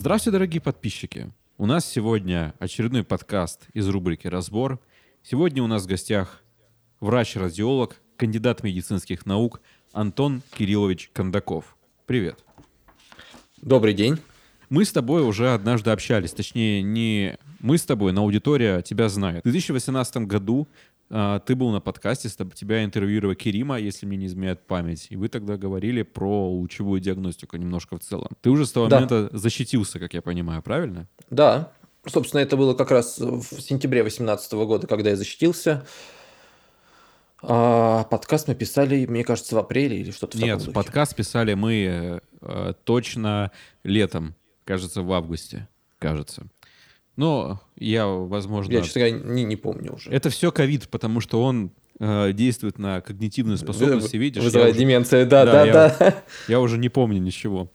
Здравствуйте, дорогие подписчики! У нас сегодня очередной подкаст из рубрики «Разбор». Сегодня у нас в гостях врач-радиолог, кандидат медицинских наук Антон Кириллович Кондаков. Привет. Добрый день. Мы с тобой уже однажды общались, точнее, не мы с тобой, но аудитория тебя знает. В 2018 году ты был на подкасте, тебя интервьюировал Керима, если мне не изменяет память, и вы тогда говорили про лучевую диагностику немножко в целом. Ты уже с того да. момента защитился, как я понимаю, правильно? Да. Собственно, это было как раз в сентябре 2018 года, когда я защитился. А подкаст мы писали, мне кажется, в апреле или что-то в Нет, подкаст писали мы э, точно летом, кажется, в августе, кажется. Но я, возможно... Я, честно говоря, не, не помню уже. Это все ковид, потому что он э, действует на когнитивные способности, видишь? Вызывает деменцию, да, да, да. Я, да. я уже не помню ничего.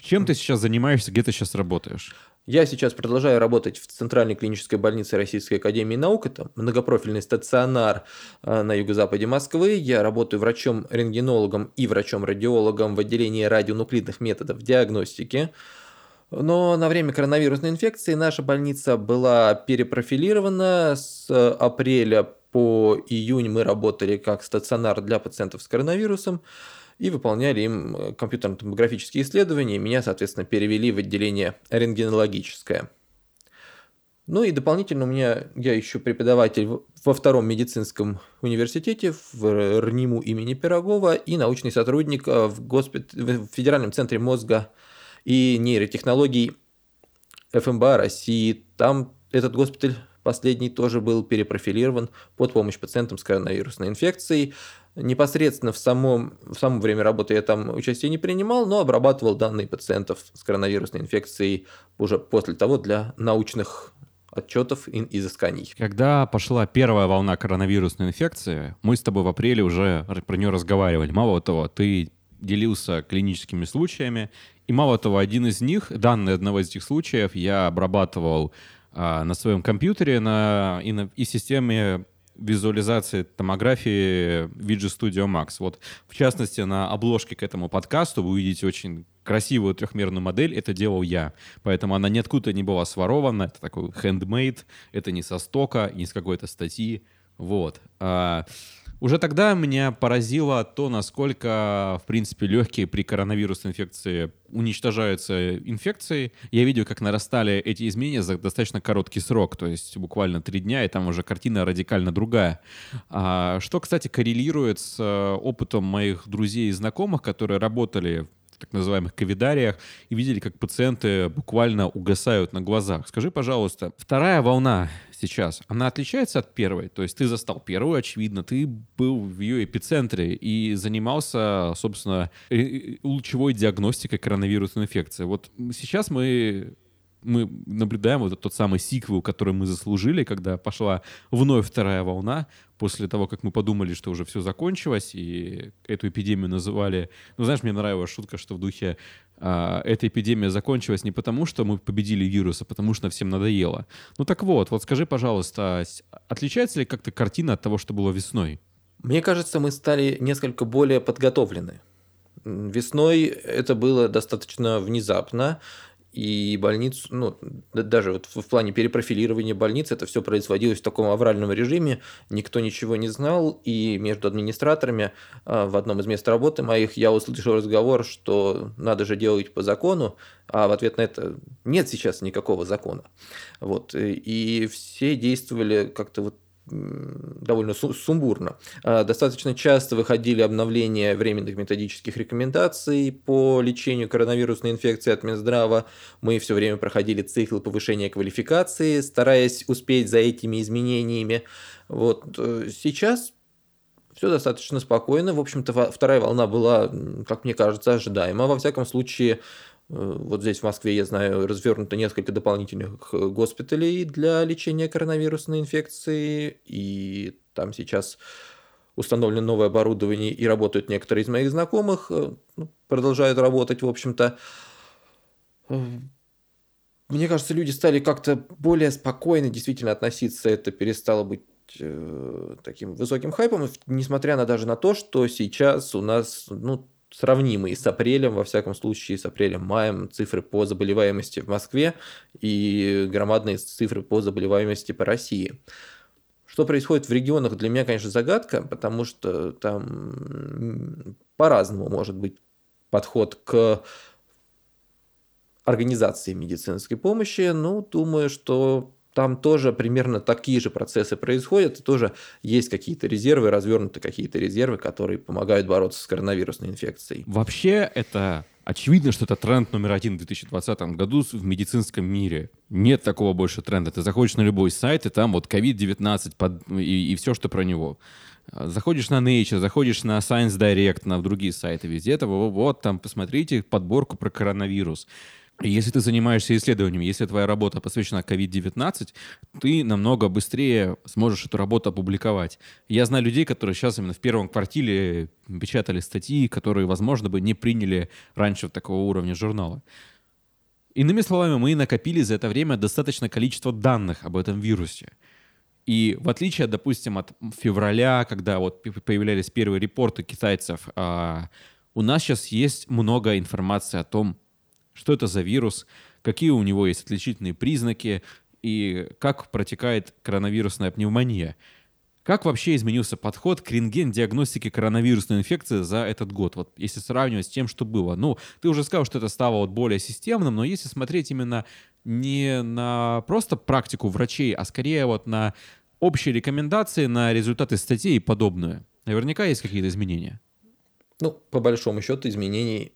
Чем ты сейчас занимаешься, где ты сейчас работаешь? Я сейчас продолжаю работать в Центральной клинической больнице Российской Академии Наук. Это многопрофильный стационар э, на юго-западе Москвы. Я работаю врачом-рентгенологом и врачом-радиологом в отделении радионуклидных методов диагностики. Но на время коронавирусной инфекции наша больница была перепрофилирована. С апреля по июнь мы работали как стационар для пациентов с коронавирусом и выполняли им компьютерно-томографические исследования. Меня, соответственно, перевели в отделение рентгенологическое. Ну и дополнительно у меня, я еще преподаватель во втором медицинском университете в РНИМУ имени Пирогова и научный сотрудник в, госпит... в Федеральном центре мозга и нейротехнологий ФМБА России. Там этот госпиталь последний тоже был перепрофилирован под помощь пациентам с коронавирусной инфекцией. Непосредственно в самом, в самом время работы я там участие не принимал, но обрабатывал данные пациентов с коронавирусной инфекцией уже после того для научных отчетов и изысканий. Когда пошла первая волна коронавирусной инфекции, мы с тобой в апреле уже про нее разговаривали. Мало того, ты делился клиническими случаями, и мало того, один из них, данные одного из этих случаев, я обрабатывал а, на своем компьютере на, и, на, и системе визуализации томографии VG Studio Max. Вот, в частности, на обложке к этому подкасту вы увидите очень красивую трехмерную модель. Это делал я. Поэтому она ниоткуда не была сворована. Это такой handmade. Это не со стока, не с какой-то статьи. Вот. А, уже тогда меня поразило то, насколько, в принципе, легкие при коронавирусной инфекции уничтожаются инфекцией. Я видел, как нарастали эти изменения за достаточно короткий срок, то есть буквально три дня, и там уже картина радикально другая. А, что, кстати, коррелирует с э, опытом моих друзей и знакомых, которые работали так называемых ковидариях и видели, как пациенты буквально угасают на глазах. Скажи, пожалуйста, вторая волна сейчас, она отличается от первой? То есть ты застал первую, очевидно, ты был в ее эпицентре и занимался, собственно, лучевой диагностикой коронавирусной инфекции. Вот сейчас мы мы наблюдаем вот тот самый сиквел, который мы заслужили, когда пошла вновь вторая волна, после того, как мы подумали, что уже все закончилось, и эту эпидемию называли... Ну, знаешь, мне нравилась шутка, что в духе а, эта эпидемия закончилась не потому, что мы победили вирус, а потому что всем надоело. Ну так вот, вот скажи, пожалуйста, отличается ли как-то картина от того, что было весной? Мне кажется, мы стали несколько более подготовлены. Весной это было достаточно внезапно и больницу, ну, даже вот в плане перепрофилирования больниц это все происходилось в таком авральном режиме, никто ничего не знал, и между администраторами а, в одном из мест работы моих я услышал разговор, что надо же делать по закону, а в ответ на это нет сейчас никакого закона. Вот, и все действовали как-то вот довольно сумбурно. А, достаточно часто выходили обновления временных методических рекомендаций по лечению коронавирусной инфекции от Минздрава. Мы все время проходили цикл повышения квалификации, стараясь успеть за этими изменениями. Вот э, сейчас все достаточно спокойно. В общем-то, вторая волна была, как мне кажется, ожидаема. Во всяком случае, вот здесь в Москве, я знаю, развернуто несколько дополнительных э, госпиталей для лечения коронавирусной инфекции, и там сейчас установлено новое оборудование, и работают некоторые из моих знакомых, э, ну, продолжают работать, в общем-то. Мне кажется, люди стали как-то более спокойно действительно относиться, это перестало быть таким высоким хайпом, несмотря на даже на то, что сейчас у нас ну, сравнимые с апрелем, во всяком случае, с апрелем-маем, цифры по заболеваемости в Москве и громадные цифры по заболеваемости по России. Что происходит в регионах, для меня, конечно, загадка, потому что там по-разному может быть подход к организации медицинской помощи. Ну, думаю, что там тоже примерно такие же процессы происходят, и тоже есть какие-то резервы, развернуты какие-то резервы, которые помогают бороться с коронавирусной инфекцией. Вообще это очевидно, что это тренд номер один в 2020 году в медицинском мире. Нет такого больше тренда. Ты заходишь на любой сайт, и там вот COVID-19 под... и, и все, что про него. Заходишь на Nature, заходишь на Science Direct, на другие сайты, везде это вот, вот там посмотрите подборку про коронавирус. Если ты занимаешься исследованием, если твоя работа посвящена COVID-19, ты намного быстрее сможешь эту работу опубликовать. Я знаю людей, которые сейчас именно в первом квартале печатали статьи, которые, возможно, бы не приняли раньше такого уровня журнала. Иными словами, мы накопили за это время достаточное количество данных об этом вирусе. И в отличие, допустим, от февраля, когда вот появлялись первые репорты китайцев, а, у нас сейчас есть много информации о том, что это за вирус, какие у него есть отличительные признаки и как протекает коронавирусная пневмония. Как вообще изменился подход к рентген-диагностике коронавирусной инфекции за этот год, вот если сравнивать с тем, что было? Ну, ты уже сказал, что это стало вот более системным, но если смотреть именно не на просто практику врачей, а скорее вот на общие рекомендации, на результаты статей и подобное, наверняка есть какие-то изменения. Ну, по большому счету, изменений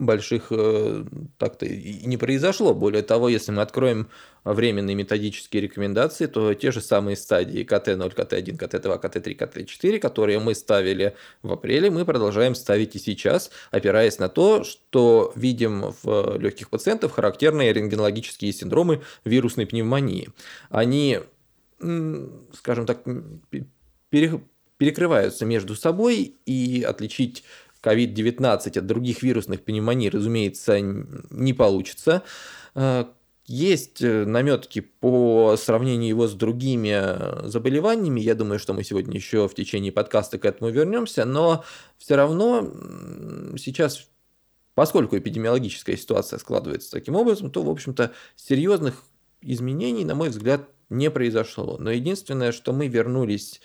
больших э, так-то и не произошло. Более того, если мы откроем временные методические рекомендации, то те же самые стадии КТ-0, КТ-1, КТ-2, КТ-3, КТ-4, которые мы ставили в апреле, мы продолжаем ставить и сейчас, опираясь на то, что видим в легких пациентов характерные рентгенологические синдромы вирусной пневмонии. Они, скажем так, перекрываются между собой, и отличить COVID-19 от других вирусных пневмоний, разумеется, не получится. Э, есть э, наметки по сравнению его с другими э, заболеваниями. Я думаю, что мы сегодня еще в течение подкаста к этому вернемся, но все равно сейчас, поскольку эпидемиологическая ситуация складывается таким образом, то, в общем-то, серьезных изменений, на мой взгляд, не произошло. Но единственное, что мы вернулись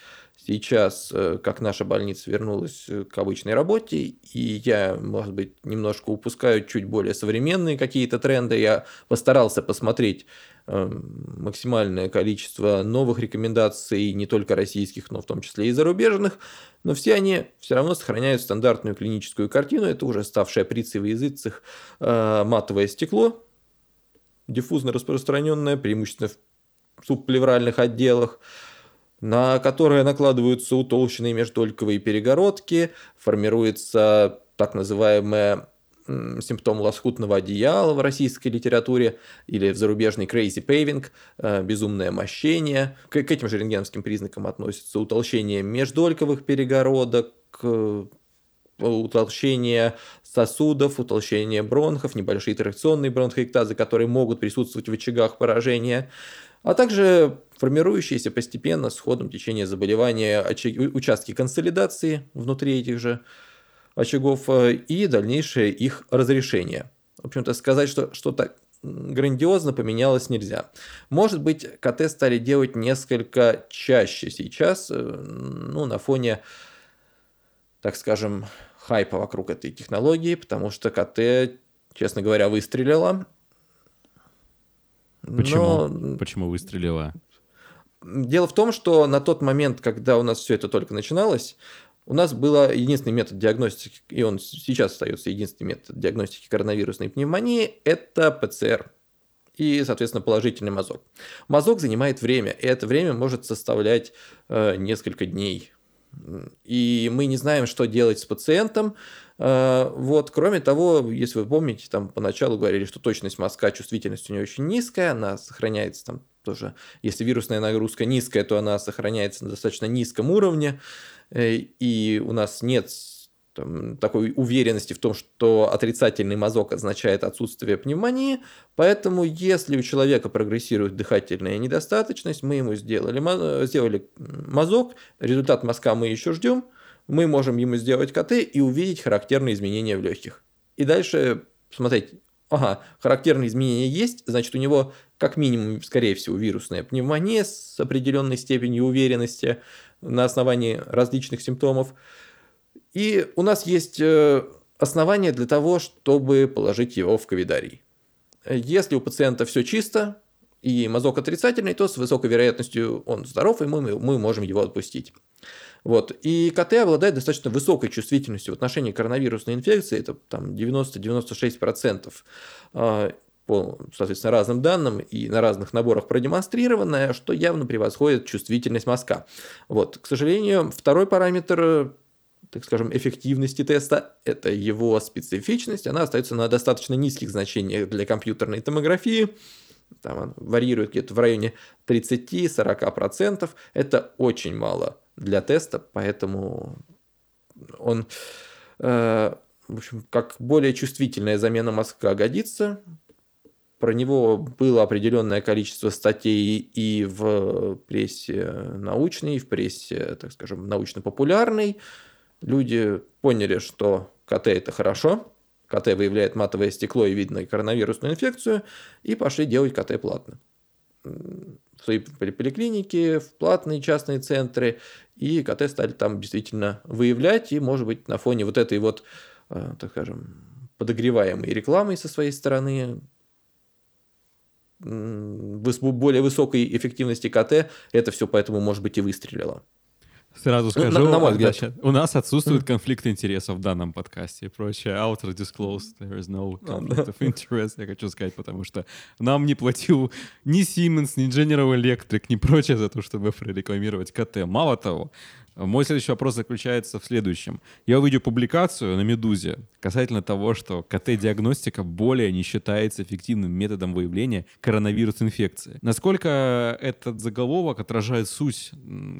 сейчас, э, как наша больница вернулась э, к обычной работе, и я, может быть, немножко упускаю чуть более современные какие-то тренды, я постарался посмотреть эм, максимальное количество новых рекомендаций, не только российских, но в том числе и зарубежных, но все они все равно сохраняют стандартную клиническую картину, это уже ставшее прицей в языцах э, матовое стекло, диффузно распространенное, преимущественно в субплевральных отделах, на которые накладываются утолщенные междольковые перегородки, формируется так называемая симптом лоскутного одеяла в российской литературе или в зарубежной crazy paving, э, безумное мощение. К, этим же рентгеновским признакам относится утолщение междольковых перегородок, э, утолщение сосудов, утолщение бронхов, небольшие тракционные бронхоэктазы, которые могут присутствовать в очагах поражения а также формирующиеся постепенно с ходом течения заболевания очаги, участки консолидации внутри этих же очагов э, и дальнейшее их разрешение. В общем-то, сказать, что что-то грандиозно поменялось нельзя. Может быть, КТ стали делать несколько чаще сейчас, э, ну, на фоне, так скажем, хайпа вокруг этой технологии, потому что КТ, честно говоря, выстрелила, Почему? Но... Почему выстрелила? Дело в том, что на тот момент, когда у нас все это только начиналось, у нас был единственный метод диагностики, и он сейчас остается единственный метод диагностики коронавирусной пневмонии, это ПЦР и, соответственно, положительный мазок. Мазок занимает время, и это время может составлять э, несколько дней. И мы не знаем, что делать с пациентом, Э, вот, кроме того, если вы помните, там поначалу говорили, что точность мазка, чувствительность у нее очень низкая, она сохраняется там тоже, если вирусная нагрузка низкая, то она сохраняется на достаточно низком уровне, э, и у нас нет там, такой уверенности в том, что отрицательный мазок означает отсутствие пневмонии, поэтому если у человека прогрессирует дыхательная недостаточность, мы ему сделали, сделали мазок, результат мазка мы еще ждем, мы можем ему сделать КТ и увидеть характерные изменения в легких. И дальше смотреть, ага, характерные изменения есть, значит, у него как минимум, скорее всего, вирусная пневмония с определенной степенью уверенности на основании различных симптомов. И у нас есть э, основания для того, чтобы положить его в ковидарий. Если у пациента все чисто, и мазок отрицательный, то с высокой вероятностью он здоров, и мы, мы можем его отпустить. Вот. И КТ обладает достаточно высокой чувствительностью в отношении коронавирусной инфекции, это там 90-96% а, по, соответственно, разным данным и на разных наборах продемонстрированное, что явно превосходит чувствительность мазка. Вот. К сожалению, второй параметр так скажем, эффективности теста, это его специфичность, она остается на достаточно низких значениях для компьютерной томографии, там варьирует где-то в районе 30-40%. Это очень мало для теста, поэтому он, э, в общем, как более чувствительная замена мозга годится. Про него было определенное количество статей и в прессе научной, и в прессе, так скажем, научно-популярной. Люди поняли, что КТ это хорошо, КТ выявляет матовое стекло и видно коронавирусную инфекцию, и пошли делать КТ платно. В свои поликлиники, в платные частные центры, и КТ стали там действительно выявлять, и, может быть, на фоне вот этой вот, э, так скажем, подогреваемой рекламой со своей стороны, более высокой эффективности КТ, это все поэтому, может быть, и выстрелило. Сразу скажу, на, на мой взгляд. у нас отсутствует конфликт интересов в данном подкасте и прочее. Outer disclosed, there is no conflict of interest, я хочу сказать, потому что нам не платил ни Siemens, ни General Electric, ни прочее за то, чтобы прорекламировать КТ. Мало того, мой следующий вопрос заключается в следующем. Я увидел публикацию на «Медузе» касательно того, что КТ-диагностика более не считается эффективным методом выявления коронавирус-инфекции. Насколько этот заголовок отражает суть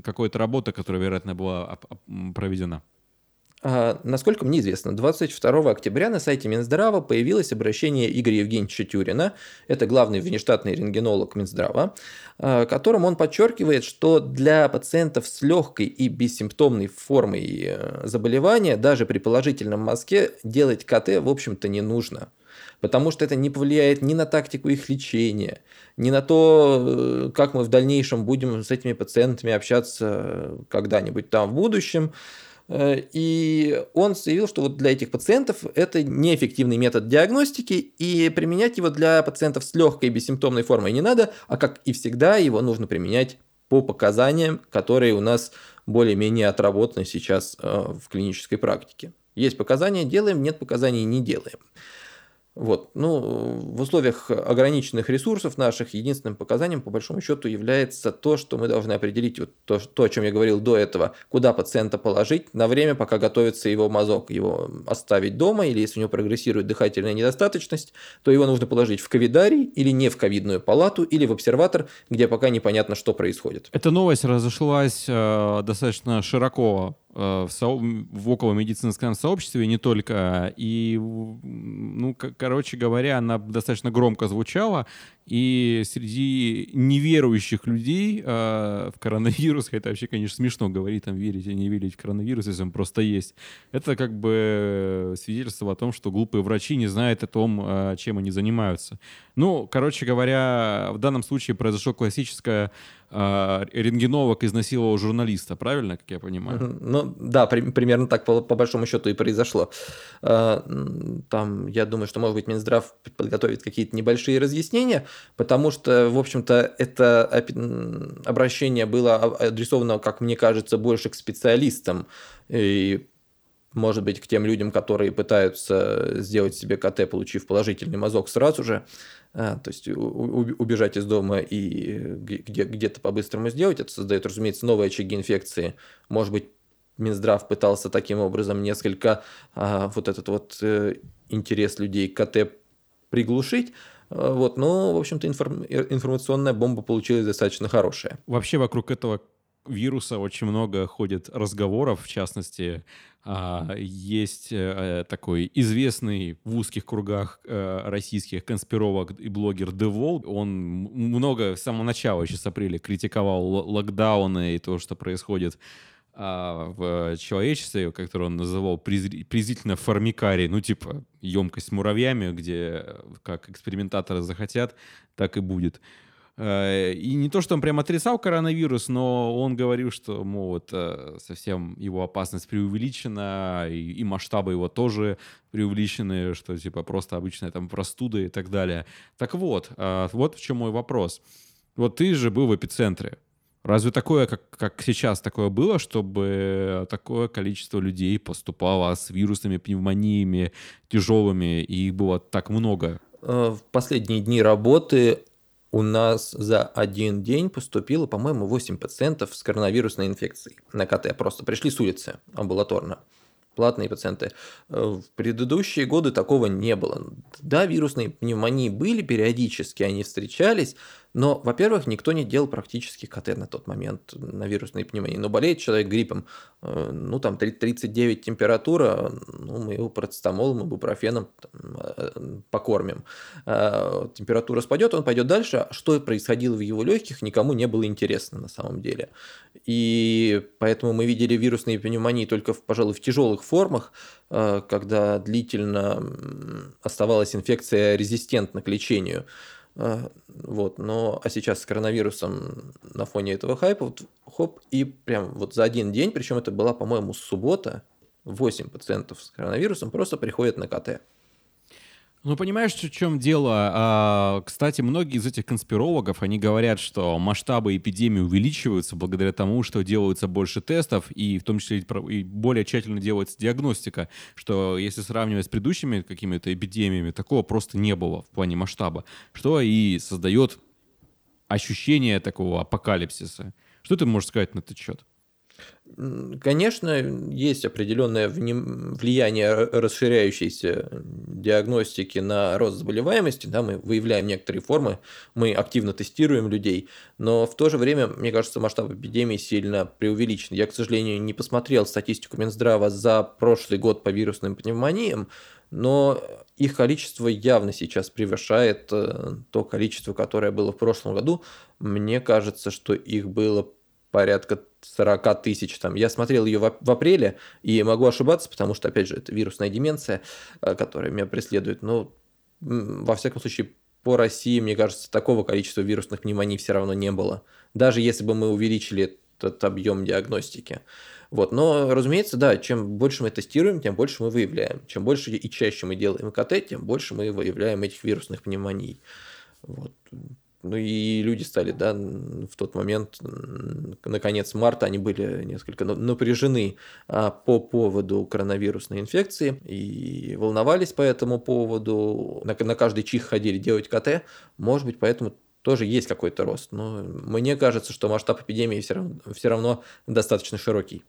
какой-то работы, которая, вероятно, была проведена? А, насколько мне известно, 22 октября на сайте Минздрава появилось обращение Игоря Евгеньевича Тюрина, это главный внештатный рентгенолог Минздрава, а, которым он подчеркивает, что для пациентов с легкой и бессимптомной формой э, заболевания даже при положительном мазке делать КТ, в общем-то, не нужно потому что это не повлияет ни на тактику их лечения, ни на то, э, как мы в дальнейшем будем с этими пациентами общаться э, когда-нибудь там в будущем. Э, и он заявил, что вот для этих пациентов это неэффективный метод диагностики, и применять его для пациентов с легкой бессимптомной формой не надо, а как и всегда его нужно применять по показаниям, которые у нас более-менее отработаны сейчас э, в клинической практике. Есть показания – делаем, нет показаний – не делаем. Вот. Ну, в условиях ограниченных ресурсов наших единственным показанием, по большому счету, является то, что мы должны определить вот то, то, о чем я говорил до этого, куда пациента положить на время, пока готовится его мазок, его оставить дома, или если у него прогрессирует дыхательная недостаточность, то его нужно положить в ковидарий или не в ковидную палату, или в обсерватор, где пока непонятно, что происходит. Эта новость разошлась э, достаточно широко в, со... в околомедицинском сообществе, не только. И, ну, короче говоря, она достаточно громко звучала. И среди неверующих людей э, в коронавирус, это вообще, конечно, смешно говорить, там, верить или не верить в коронавирус, если он просто есть. Это как бы свидетельство о том, что глупые врачи не знают о том, э, чем они занимаются. Ну, короче говоря, в данном случае произошло классическое э, рентгеновок изнасиловал журналиста, правильно, как я понимаю? Ну, да, при, примерно так по, по большому счету и произошло. Э, там, я думаю, что, может быть, Минздрав подготовит какие-то небольшие разъяснения, потому что, в общем-то, это обращение было адресовано, как мне кажется, больше к специалистам и может быть, к тем людям, которые пытаются сделать себе КТ, получив положительный мазок сразу же, а, то есть убежать из дома и где-то по-быстрому сделать, это создает, разумеется, новые очаги инфекции. Может быть, Минздрав пытался таким образом несколько а, вот этот вот э, интерес людей к КТ приглушить, вот, но, в общем-то, информ... информационная бомба получилась достаточно хорошая. Вообще вокруг этого вируса очень много ходит разговоров, в частности, а, есть э, такой известный в узких кругах э, российских конспировок и блогер Девол. Он много с самого начала, еще с апреля, критиковал локдауны и то, что происходит а, в человечестве, который он называл презрительно формикарий, ну, типа, емкость с муравьями, где как экспериментаторы захотят, так и будет. Э, и не то, что он прям отрицал коронавирус, но он говорил, что, мол, вот, совсем его опасность преувеличена, и, и масштабы его тоже преувеличены, что, типа, просто обычная там простуда и так далее. Так вот, э, вот в чем мой вопрос. Вот ты же был в эпицентре. Разве такое, как, как сейчас, такое было, чтобы такое количество людей поступало с вирусными пневмониями тяжелыми, и их было так много? Э, в последние дни работы у нас за один день поступило, по-моему, 8 пациентов с коронавирусной инфекцией на КТ. Просто пришли с улицы амбулаторно платные пациенты. Э, в предыдущие годы такого не было. Да, вирусные пневмонии были периодически, они встречались, но, во-первых, никто не делал практически КТ на тот момент на вирусные пневмонии. Но болеет человек гриппом, э, ну там 39 температура, ну мы его процетамолом, ибупрофеном там, э, покормим. Э, температура спадет, он пойдет дальше. Что происходило в его легких, никому не было интересно на самом деле. И поэтому мы видели вирусные пневмонии только, пожалуй, в тяжелых формах, когда длительно оставалась инфекция резистентна к лечению. А, вот, но а сейчас с коронавирусом на фоне этого хайпа, вот, хоп, и прям вот за один день, причем это была, по-моему, суббота, 8 пациентов с коронавирусом просто приходят на КТ. Ну, понимаешь, в чем дело? А, кстати, многие из этих конспирологов, они говорят, что масштабы эпидемии увеличиваются благодаря тому, что делаются больше тестов, и в том числе и более тщательно делается диагностика, что если сравнивать с предыдущими какими-то эпидемиями, такого просто не было в плане масштаба, что и создает ощущение такого апокалипсиса. Что ты можешь сказать на этот счет? Конечно, есть определенное влияние расширяющейся диагностики на рост заболеваемости. Да, мы выявляем некоторые формы, мы активно тестируем людей, но в то же время, мне кажется, масштаб эпидемии сильно преувеличен. Я, к сожалению, не посмотрел статистику Минздрава за прошлый год по вирусным пневмониям, но их количество явно сейчас превышает э, то количество, которое было в прошлом году. Мне кажется, что их было порядка 40 тысяч. Там. Я смотрел ее в, в апреле и могу ошибаться, потому что, опять же, это вирусная деменция, э, которая меня преследует. Но, во всяком случае, по России, мне кажется, такого количества вирусных пневмоний все равно не было. Даже если бы мы увеличили этот объем диагностики. Вот. Но, разумеется, да, чем больше мы тестируем, тем больше мы выявляем. Чем больше и чаще мы делаем КТ, тем больше мы выявляем этих вирусных пневмоний. Вот. Ну и люди стали, да, в тот момент, на конец марта, они были несколько напряжены а, по поводу коронавирусной инфекции и волновались по этому поводу. На, каждый чих ходили делать КТ. Может быть, поэтому тоже есть какой-то рост. Но мне кажется, что масштаб эпидемии все равно, все равно достаточно широкий.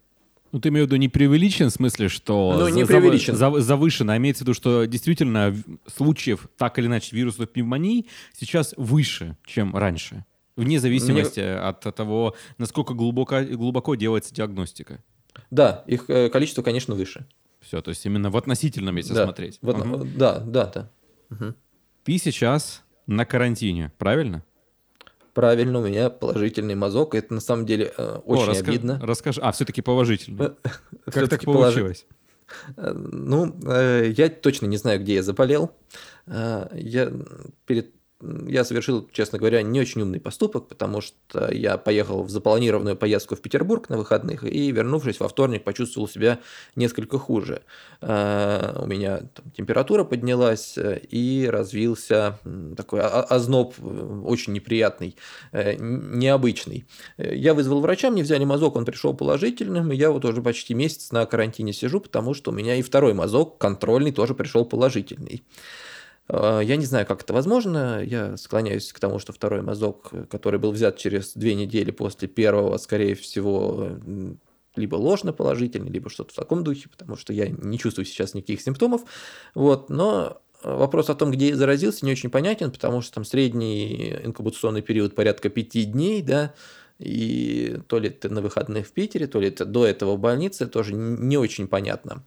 Ну, ты имеешь в виду не преувеличен, в смысле, что ну, не преувеличен. Зав, завышено, а имеется в виду, что действительно случаев так или иначе вирусных пневмоний сейчас выше, чем раньше, вне зависимости Мне... от того, насколько глубоко, глубоко делается диагностика. Да, их э, количество, конечно, выше. Все, то есть именно в относительном, если да, смотреть. В, угу. Да, да, да. Угу. Ты сейчас на карантине, правильно? Правильно, у меня положительный мазок. Это на самом деле э, очень О, раска... обидно. Расскажи. А, все-таки положительный. Как так получилось? Э, ну, э, я точно не знаю, где я заболел. Я перед я совершил, честно говоря, не очень умный поступок, потому что я поехал в запланированную поездку в Петербург на выходных и, вернувшись во вторник, почувствовал себя несколько хуже. А, у меня там, температура поднялась и развился такой озноб очень неприятный, э, необычный. Я вызвал врача, мне взяли мазок, он пришел положительным, и я вот уже почти месяц на карантине сижу, потому что у меня и второй мазок, контрольный, тоже пришел положительный. А, я не знаю, как это возможно. Я склоняюсь к тому, что второй мазок, который был взят через две недели после первого, скорее всего, либо ложно положительный, либо что-то в таком духе, потому что я не чувствую сейчас никаких симптомов. Вот, но вопрос о том, где я заразился, не очень понятен, потому что там средний инкубационный период порядка пяти дней, да, и то ли это на выходных в Питере, то ли это до этого в больнице, тоже не очень понятно.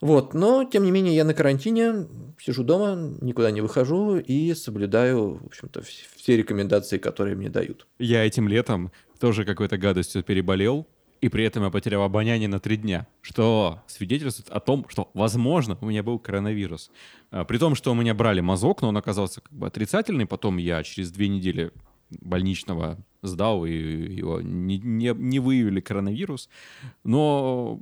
Вот, но, тем не менее, я на карантине, сижу дома, никуда не выхожу и соблюдаю, в общем-то, все рекомендации, которые мне дают. Я этим летом тоже какой-то гадостью переболел, и при этом я потерял обоняние на три дня, что свидетельствует о том, что, возможно, у меня был коронавирус. А, при том, что у меня брали мазок, но он оказался как бы отрицательный, потом я через две недели больничного сдал, и его не, не, не выявили коронавирус. Но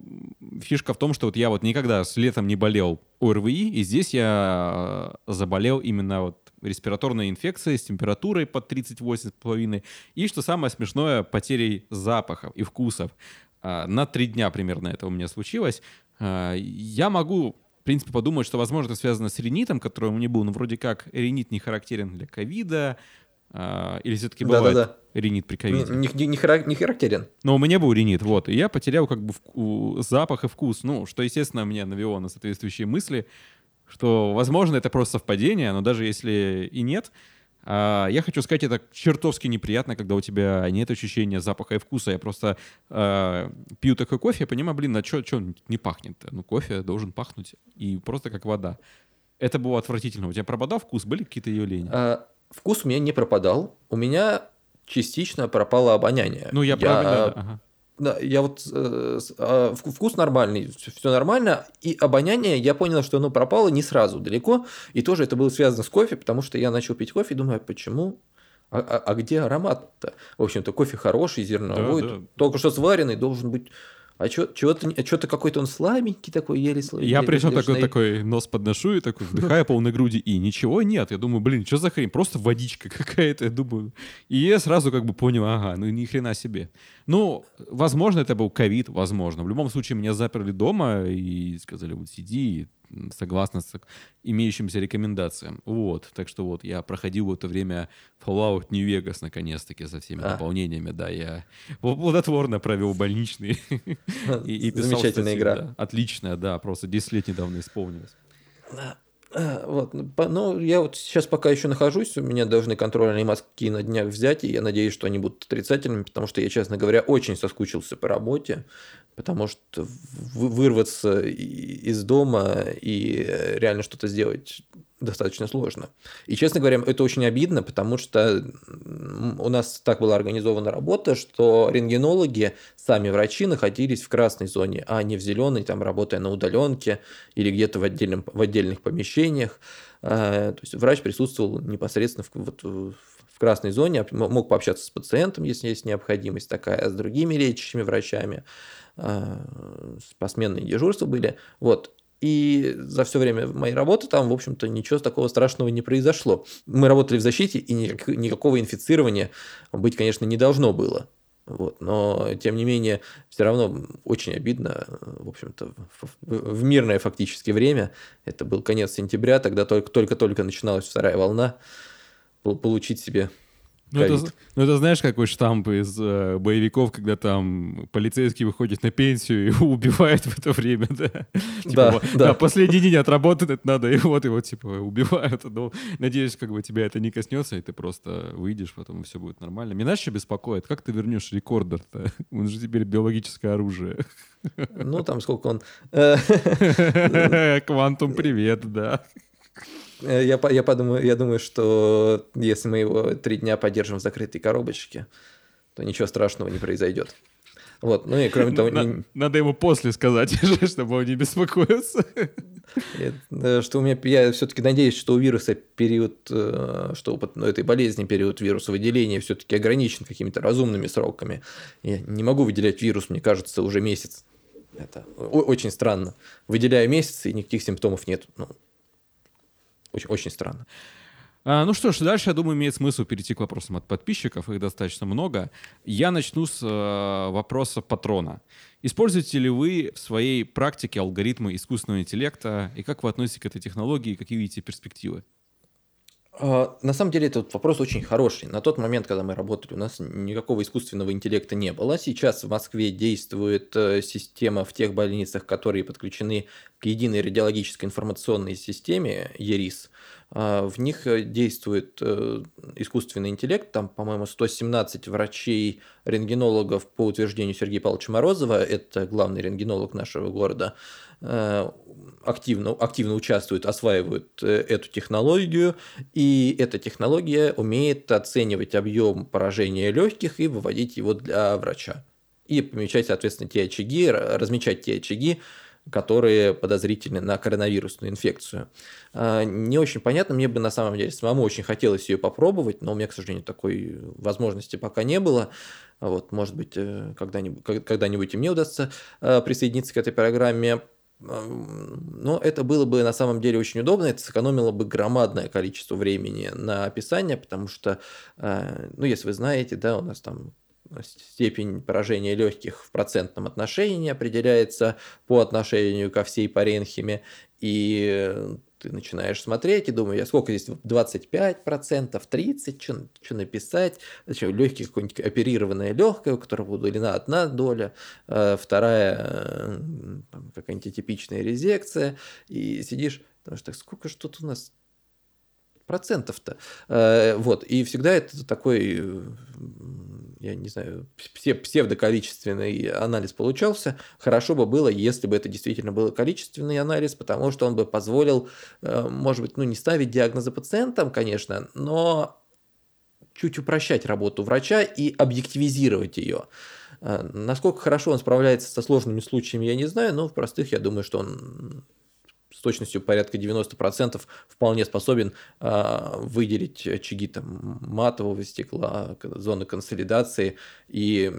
фишка в том, что вот я вот никогда с летом не болел ОРВИ, и здесь я заболел именно вот респираторной инфекцией с температурой под 38,5. И, что самое смешное, потерей запахов и вкусов. А, на три дня примерно это у меня случилось. А, я могу в принципе, подумать, что, возможно, это связано с ринитом, который у меня был. Но вроде как ринит не характерен для ковида. А, или все-таки бывает да, да, да. ринит при ковиде? Не, не, не характерен. Но у меня был ринит, вот. И я потерял как бы вку- запах и вкус. Ну, что, естественно, меня навело на соответствующие мысли что, возможно, это просто совпадение, но даже если и нет, а, я хочу сказать, это чертовски неприятно, когда у тебя нет ощущения запаха и вкуса. Я просто э, пью такой кофе, я понимаю, блин, а что не пахнет? Ну, кофе должен пахнуть, и просто как вода. Это было отвратительно. У тебя пропадал вкус? Были какие-то явления? А, вкус у меня не пропадал. У меня частично пропало обоняние. Ну, я, я правильно... Ага. Да, я вот э, э, вкус нормальный, все нормально, и обоняние я понял, что оно пропало не сразу далеко, и тоже это было связано с кофе, потому что я начал пить кофе и думаю, а почему а, а, а где аромат-то? В общем-то, кофе хороший, зерновой, да, да. только что сваренный, должен быть а что-то а что какой-то он слабенький такой, еле слабенький. Я причем такой, такой нос подношу и такой вдыхаю полной груди, и ничего нет. Я думаю, блин, что за хрень? Просто водичка какая-то, я думаю. И я сразу как бы понял, ага, ну ни хрена себе. Ну, возможно, это был ковид, возможно. В любом случае, меня заперли дома и сказали, вот сиди, согласно с имеющимся рекомендациям. Вот, так что вот я проходил в это время Fallout New Vegas наконец-таки со всеми а. дополнениями, да, я плодотворно провел больничный и, и писал Замечательная игра. Да. Отличная, да, просто 10 лет недавно исполнилось. А, вот. Ну, я вот сейчас пока еще нахожусь, у меня должны контрольные маски на днях взять, и я надеюсь, что они будут отрицательными, потому что я, честно говоря, очень соскучился по работе потому что вырваться из дома и реально что-то сделать достаточно сложно. И, честно говоря, это очень обидно, потому что у нас так была организована работа, что рентгенологи, сами врачи находились в красной зоне, а не в зеленой, там работая на удаленке или где-то в, отдельном, в отдельных помещениях. А, то есть врач присутствовал непосредственно в, вот, в красной зоне, мог пообщаться с пациентом, если есть необходимость такая, а с другими лечащими врачами. А, посменные дежурства были. Вот. И за все время моей работы там, в общем-то, ничего такого страшного не произошло. Мы работали в защите, и никак, никакого инфицирования быть, конечно, не должно было. Вот. Но, тем не менее, все равно очень обидно, в общем-то, в, в мирное фактически время, это был конец сентября, тогда только-только начиналась вторая волна, получить себе ну это, ну, это знаешь, какой штамп из э, боевиков, когда там полицейский выходит на пенсию и его убивают в это время, да? Типа, да, вот, да. Последний день отработать надо, и вот его, типа, убивают. Ну, надеюсь, как бы тебя это не коснется, и ты просто выйдешь, потом все будет нормально. Меня что беспокоит? Как ты вернешь рекордер-то? Он же теперь биологическое оружие. Ну, там сколько он... Квантум привет, да. Э, я, я, подумаю, я думаю, что если мы его три дня поддержим в закрытой коробочке, то ничего страшного не произойдет. Вот, ну и кроме того... Не... Надо ему после сказать, чтобы он не беспокоился. Что у меня, я все-таки надеюсь, что у вируса период, э, что у ну, этой болезни период вируса выделения все-таки ограничен какими-то разумными сроками. Я не могу выделять вирус, мне кажется, уже месяц. Это очень странно. Выделяю месяц, и никаких симптомов нет. Ну, очень, очень странно. А, ну что ж, дальше, я думаю, имеет смысл перейти к вопросам от подписчиков, их достаточно много. Я начну с э, вопроса патрона. Используете ли вы в своей практике алгоритмы искусственного интеллекта, и как вы относитесь к этой технологии, какие видите перспективы? А, на самом деле этот вопрос очень хороший. На тот момент, когда мы работали, у нас никакого искусственного интеллекта не было. Сейчас в Москве действует э, система в тех больницах, которые подключены к единой радиологической информационной системе ЕРИС. А, в них э, действует э, искусственный интеллект, там, по-моему, 117 врачей, рентгенологов по утверждению Сергея Павловича Морозова, это главный рентгенолог нашего города, Э, активно, активно участвуют, осваивают эту технологию, и эта технология умеет оценивать объем поражения легких и выводить его для врача. и помечать, соответственно, те очаги, размечать те очаги, которые подозрительны на коронавирусную инфекцию. А, не очень понятно, мне бы на самом деле самому очень хотелось ее попробовать, но у меня, к сожалению, такой возможности пока не было. Вот, может быть, э, когда-нибудь, когда-нибудь и мне удастся э, присоединиться к этой программе. Но это было бы на самом деле очень удобно, это сэкономило бы громадное количество времени на описание, потому что, э, ну, если вы знаете, да, у нас там степень поражения легких в процентном отношении определяется по отношению ко всей паренхиме, и ты начинаешь смотреть и думаешь, а сколько здесь 25%, 30%, что, что написать, зачем? Легкие какое-нибудь оперированное легкое, у которого удалена одна доля, э, вторая какая-нибудь типичная резекция, и сидишь, потому что сколько что тут у нас процентов-то. Э, вот, и всегда это такой я не знаю, псевдоколичественный анализ получался. Хорошо бы было, если бы это действительно был количественный анализ, потому что он бы позволил, э, может быть, ну не ставить диагнозы пациентам, конечно, но чуть упрощать работу врача и объективизировать ее. Э, насколько хорошо он справляется со сложными случаями, я не знаю, но в простых, я думаю, что он точностью порядка 90% вполне способен э, выделить очаги там, матового стекла, зоны консолидации и,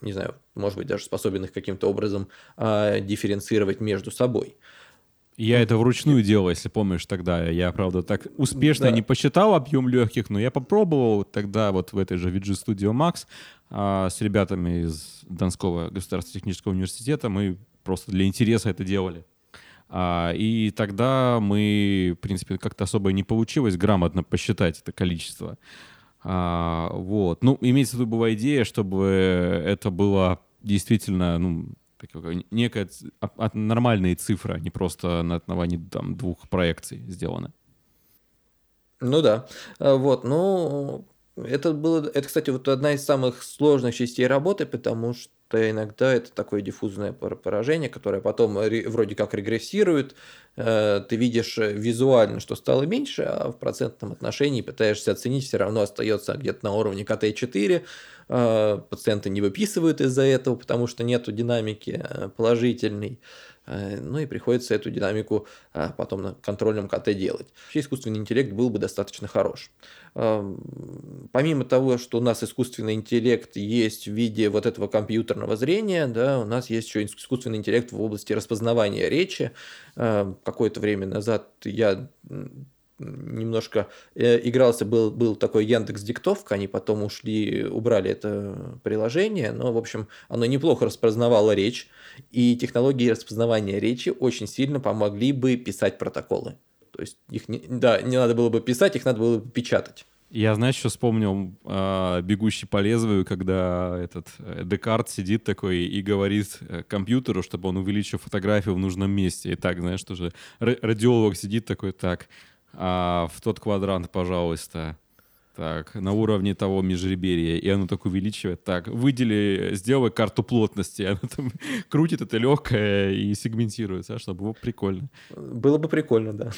не знаю, может быть, даже способен их каким-то образом э, дифференцировать между собой. Я это вручную делал, если помнишь тогда. Я, правда, так успешно да. не посчитал объем легких, но я попробовал тогда вот в этой же VG Studio Max а, с ребятами из Донского государственного технического университета. Мы просто для интереса это делали. А, и тогда мы, в принципе, как-то особо не получилось грамотно посчитать это количество. А, вот. Ну, имеется в виду была идея, чтобы это было действительно, ну, некая цифры, а не просто на основании там, двух проекций сделаны. Ну да. А, вот, ну, это было, это, кстати, вот одна из самых сложных частей работы, потому что то иногда это такое диффузное поражение, которое потом вроде как регрессирует. Э, ты видишь э, визуально, что стало меньше, а в процентном отношении пытаешься оценить, все равно остается где-то на уровне КТ-4. Э, пациенты не выписывают из-за этого, потому что нет динамики положительной. Ну и приходится эту динамику потом на контрольном КТ делать. Вообще искусственный интеллект был бы достаточно хорош. Помимо того, что у нас искусственный интеллект есть в виде вот этого компьютерного зрения, да, у нас есть еще искусственный интеллект в области распознавания речи. Какое-то время назад я немножко э, игрался, был, был такой Яндекс Диктовка, они потом ушли, убрали это приложение, но, в общем, оно неплохо распознавало речь, и технологии распознавания речи очень сильно помогли бы писать протоколы. То есть их не, да, не надо было бы писать, их надо было бы печатать. Я, знаешь, что вспомнил э, «Бегущий по лезвию», когда этот э, Декарт сидит такой и говорит э, компьютеру, чтобы он увеличил фотографию в нужном месте. И так, знаешь, тоже радиолог сидит такой, так, а, в тот квадрант, пожалуйста. Так, на уровне того межреберья. И оно так увеличивает. Так, выдели, сделай карту плотности. Оно там крутит это легкое и сегментируется, чтобы было прикольно. Было бы прикольно, да.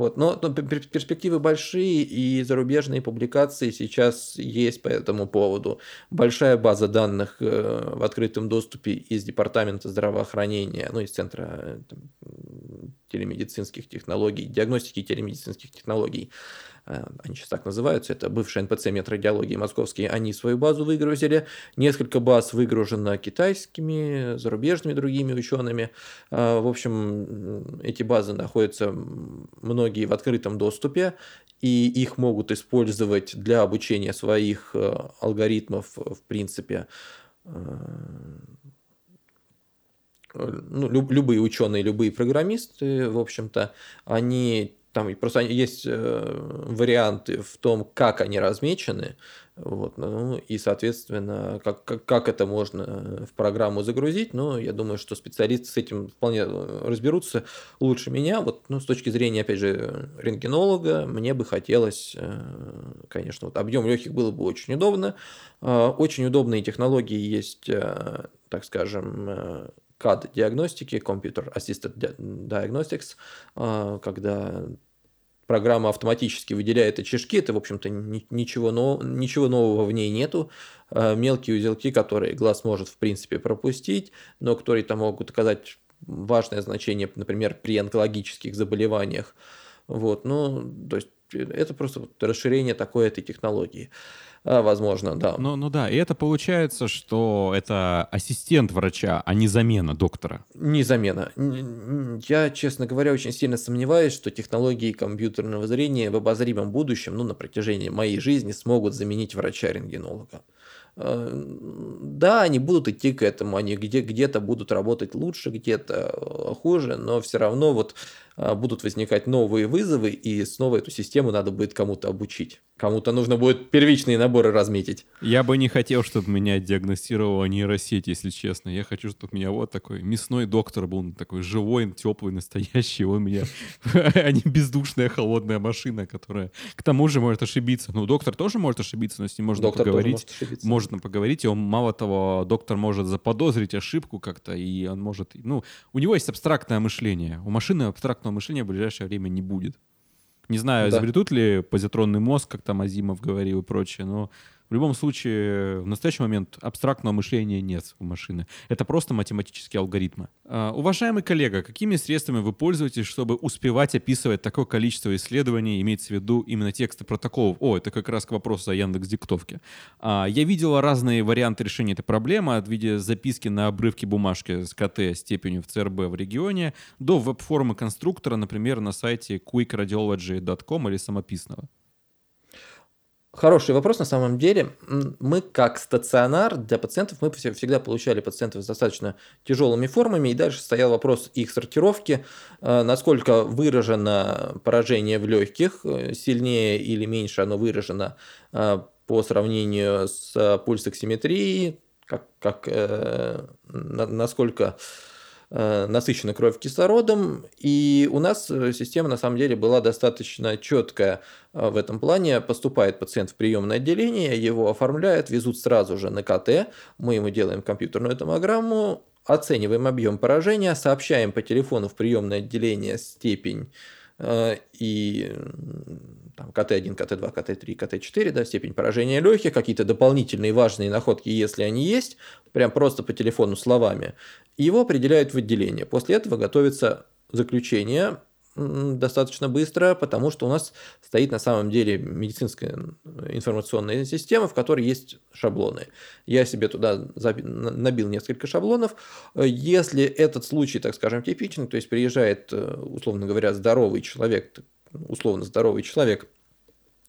Вот. Но, но перспективы большие, и зарубежные публикации сейчас есть по этому поводу. Большая база данных э, в открытом доступе из Департамента здравоохранения, ну, из Центра э, там, телемедицинских технологий, диагностики телемедицинских технологий, они сейчас так называются, это бывший НПЦ метродиалогии московские, они свою базу выгрузили, несколько баз выгружено китайскими, зарубежными другими учеными. Э, в общем, эти базы находятся многие в открытом доступе, и их могут использовать для обучения своих э, алгоритмов, в принципе, ну, люб, любые ученые, любые программисты, в общем-то, они там просто есть э, варианты в том, как они размечены, вот, ну, и, соответственно, как, как, как это можно в программу загрузить, ну, я думаю, что специалисты с этим вполне разберутся лучше меня. Вот, ну, с точки зрения, опять же, рентгенолога, мне бы хотелось, э, конечно, вот объем легких было бы очень удобно. Э, очень удобные технологии есть, так скажем, CAD-диагностики, Computer Assisted Diagnostics, а, когда программа автоматически выделяет очишки, это, в общем-то, ничего, но, ничего нового в ней нету. Э, мелкие узелки, которые глаз может, в принципе, пропустить, но которые там могут оказать важное значение, например, при онкологических заболеваниях. Вот, ну, то есть это просто расширение такой этой технологии. А, возможно, да. Ну, ну да, и это получается, что это ассистент врача, а не замена доктора. Не замена. Я, честно говоря, очень сильно сомневаюсь, что технологии компьютерного зрения в обозримом будущем, ну, на протяжении моей жизни, смогут заменить врача-рентгенолога. Э, да, они будут идти к этому, они где- где-то будут работать лучше, где-то э, хуже, но все равно вот а, будут возникать новые вызовы, и снова эту систему надо будет кому-то обучить. Кому-то нужно будет первичные наборы разметить. Я бы не хотел, чтобы меня диагностировала нейросеть, если честно. Я хочу, чтобы у меня вот такой мясной доктор был, такой живой, теплый, настоящий. Он меня, а не бездушная холодная машина, которая к тому же может ошибиться. Ну, доктор тоже может ошибиться, но с ним можно доктор поговорить. Может можно поговорить, и он, мало того, доктор может заподозрить ошибку как-то, и он может... Ну, у него есть абстрактное мышление. У машины абстрактного абстрактного мышления в ближайшее время не будет. Не знаю, да. изобретут ли позитронный мозг, как там Азимов говорил и прочее, но в любом случае, в настоящий момент абстрактного мышления нет у машины. Это просто математические алгоритмы. Uh, уважаемый коллега, какими средствами вы пользуетесь, чтобы успевать описывать такое количество исследований, имеется в виду именно тексты протоколов? О, это как раз к вопросу о Яндекс Диктовке. Uh, я видел разные варианты решения этой проблемы, от виде записки на обрывке бумажки с КТ степенью в ЦРБ в регионе до веб-формы конструктора, например, на сайте quickradiology.com или самописного. Хороший вопрос на самом деле. Мы как стационар для пациентов, мы всегда получали пациентов с достаточно тяжелыми формами, и дальше стоял вопрос их сортировки, э, насколько выражено поражение в легких, э, сильнее или меньше оно выражено э, по сравнению с пульсоксиметрией, как, как, насколько насыщена кровь кислородом, и у нас э, система на самом деле была достаточно четкая э, в этом плане. Поступает пациент в приемное отделение, его оформляют, везут сразу же на КТ, мы ему делаем компьютерную томограмму, оцениваем объем поражения, сообщаем по телефону в приемное отделение степень и там, КТ-1, КТ-2, КТ-3, КТ-4, да, степень поражения легких, какие-то дополнительные важные находки, если они есть, прям просто по телефону словами, его определяют в отделение. После этого готовится заключение достаточно быстро, потому что у нас стоит на самом деле медицинская информационная система, в которой есть шаблоны. Я себе туда набил несколько шаблонов. Если этот случай, так скажем, типичный, то есть приезжает, э, условно говоря, здоровый человек, условно здоровый человек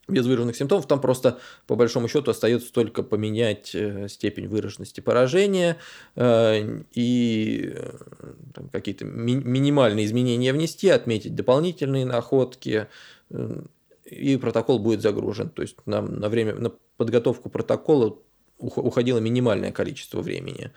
без выраженных симптомов, там просто по большому счету остается только поменять э, степень выраженности поражения э, и э, какие-то ми- минимальные изменения внести, отметить дополнительные находки, и протокол будет загружен. То есть нам на время на подготовку протокола уходило минимальное количество времени.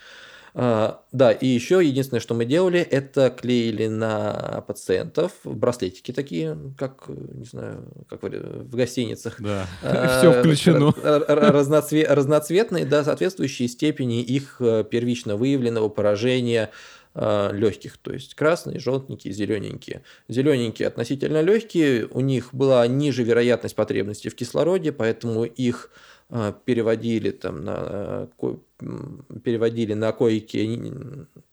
А, да, и еще единственное, что мы делали, это клеили на пациентов браслетики такие, как, не знаю, как в гостиницах. Да, а, все включено. Разноцветные, да, соответствующие степени их э, первично выявленного поражения а, легких, то есть красные, желтенькие, зелененькие. Зелененькие относительно легкие, у них была ниже вероятность потребности в кислороде, поэтому их переводили там на переводили на койки,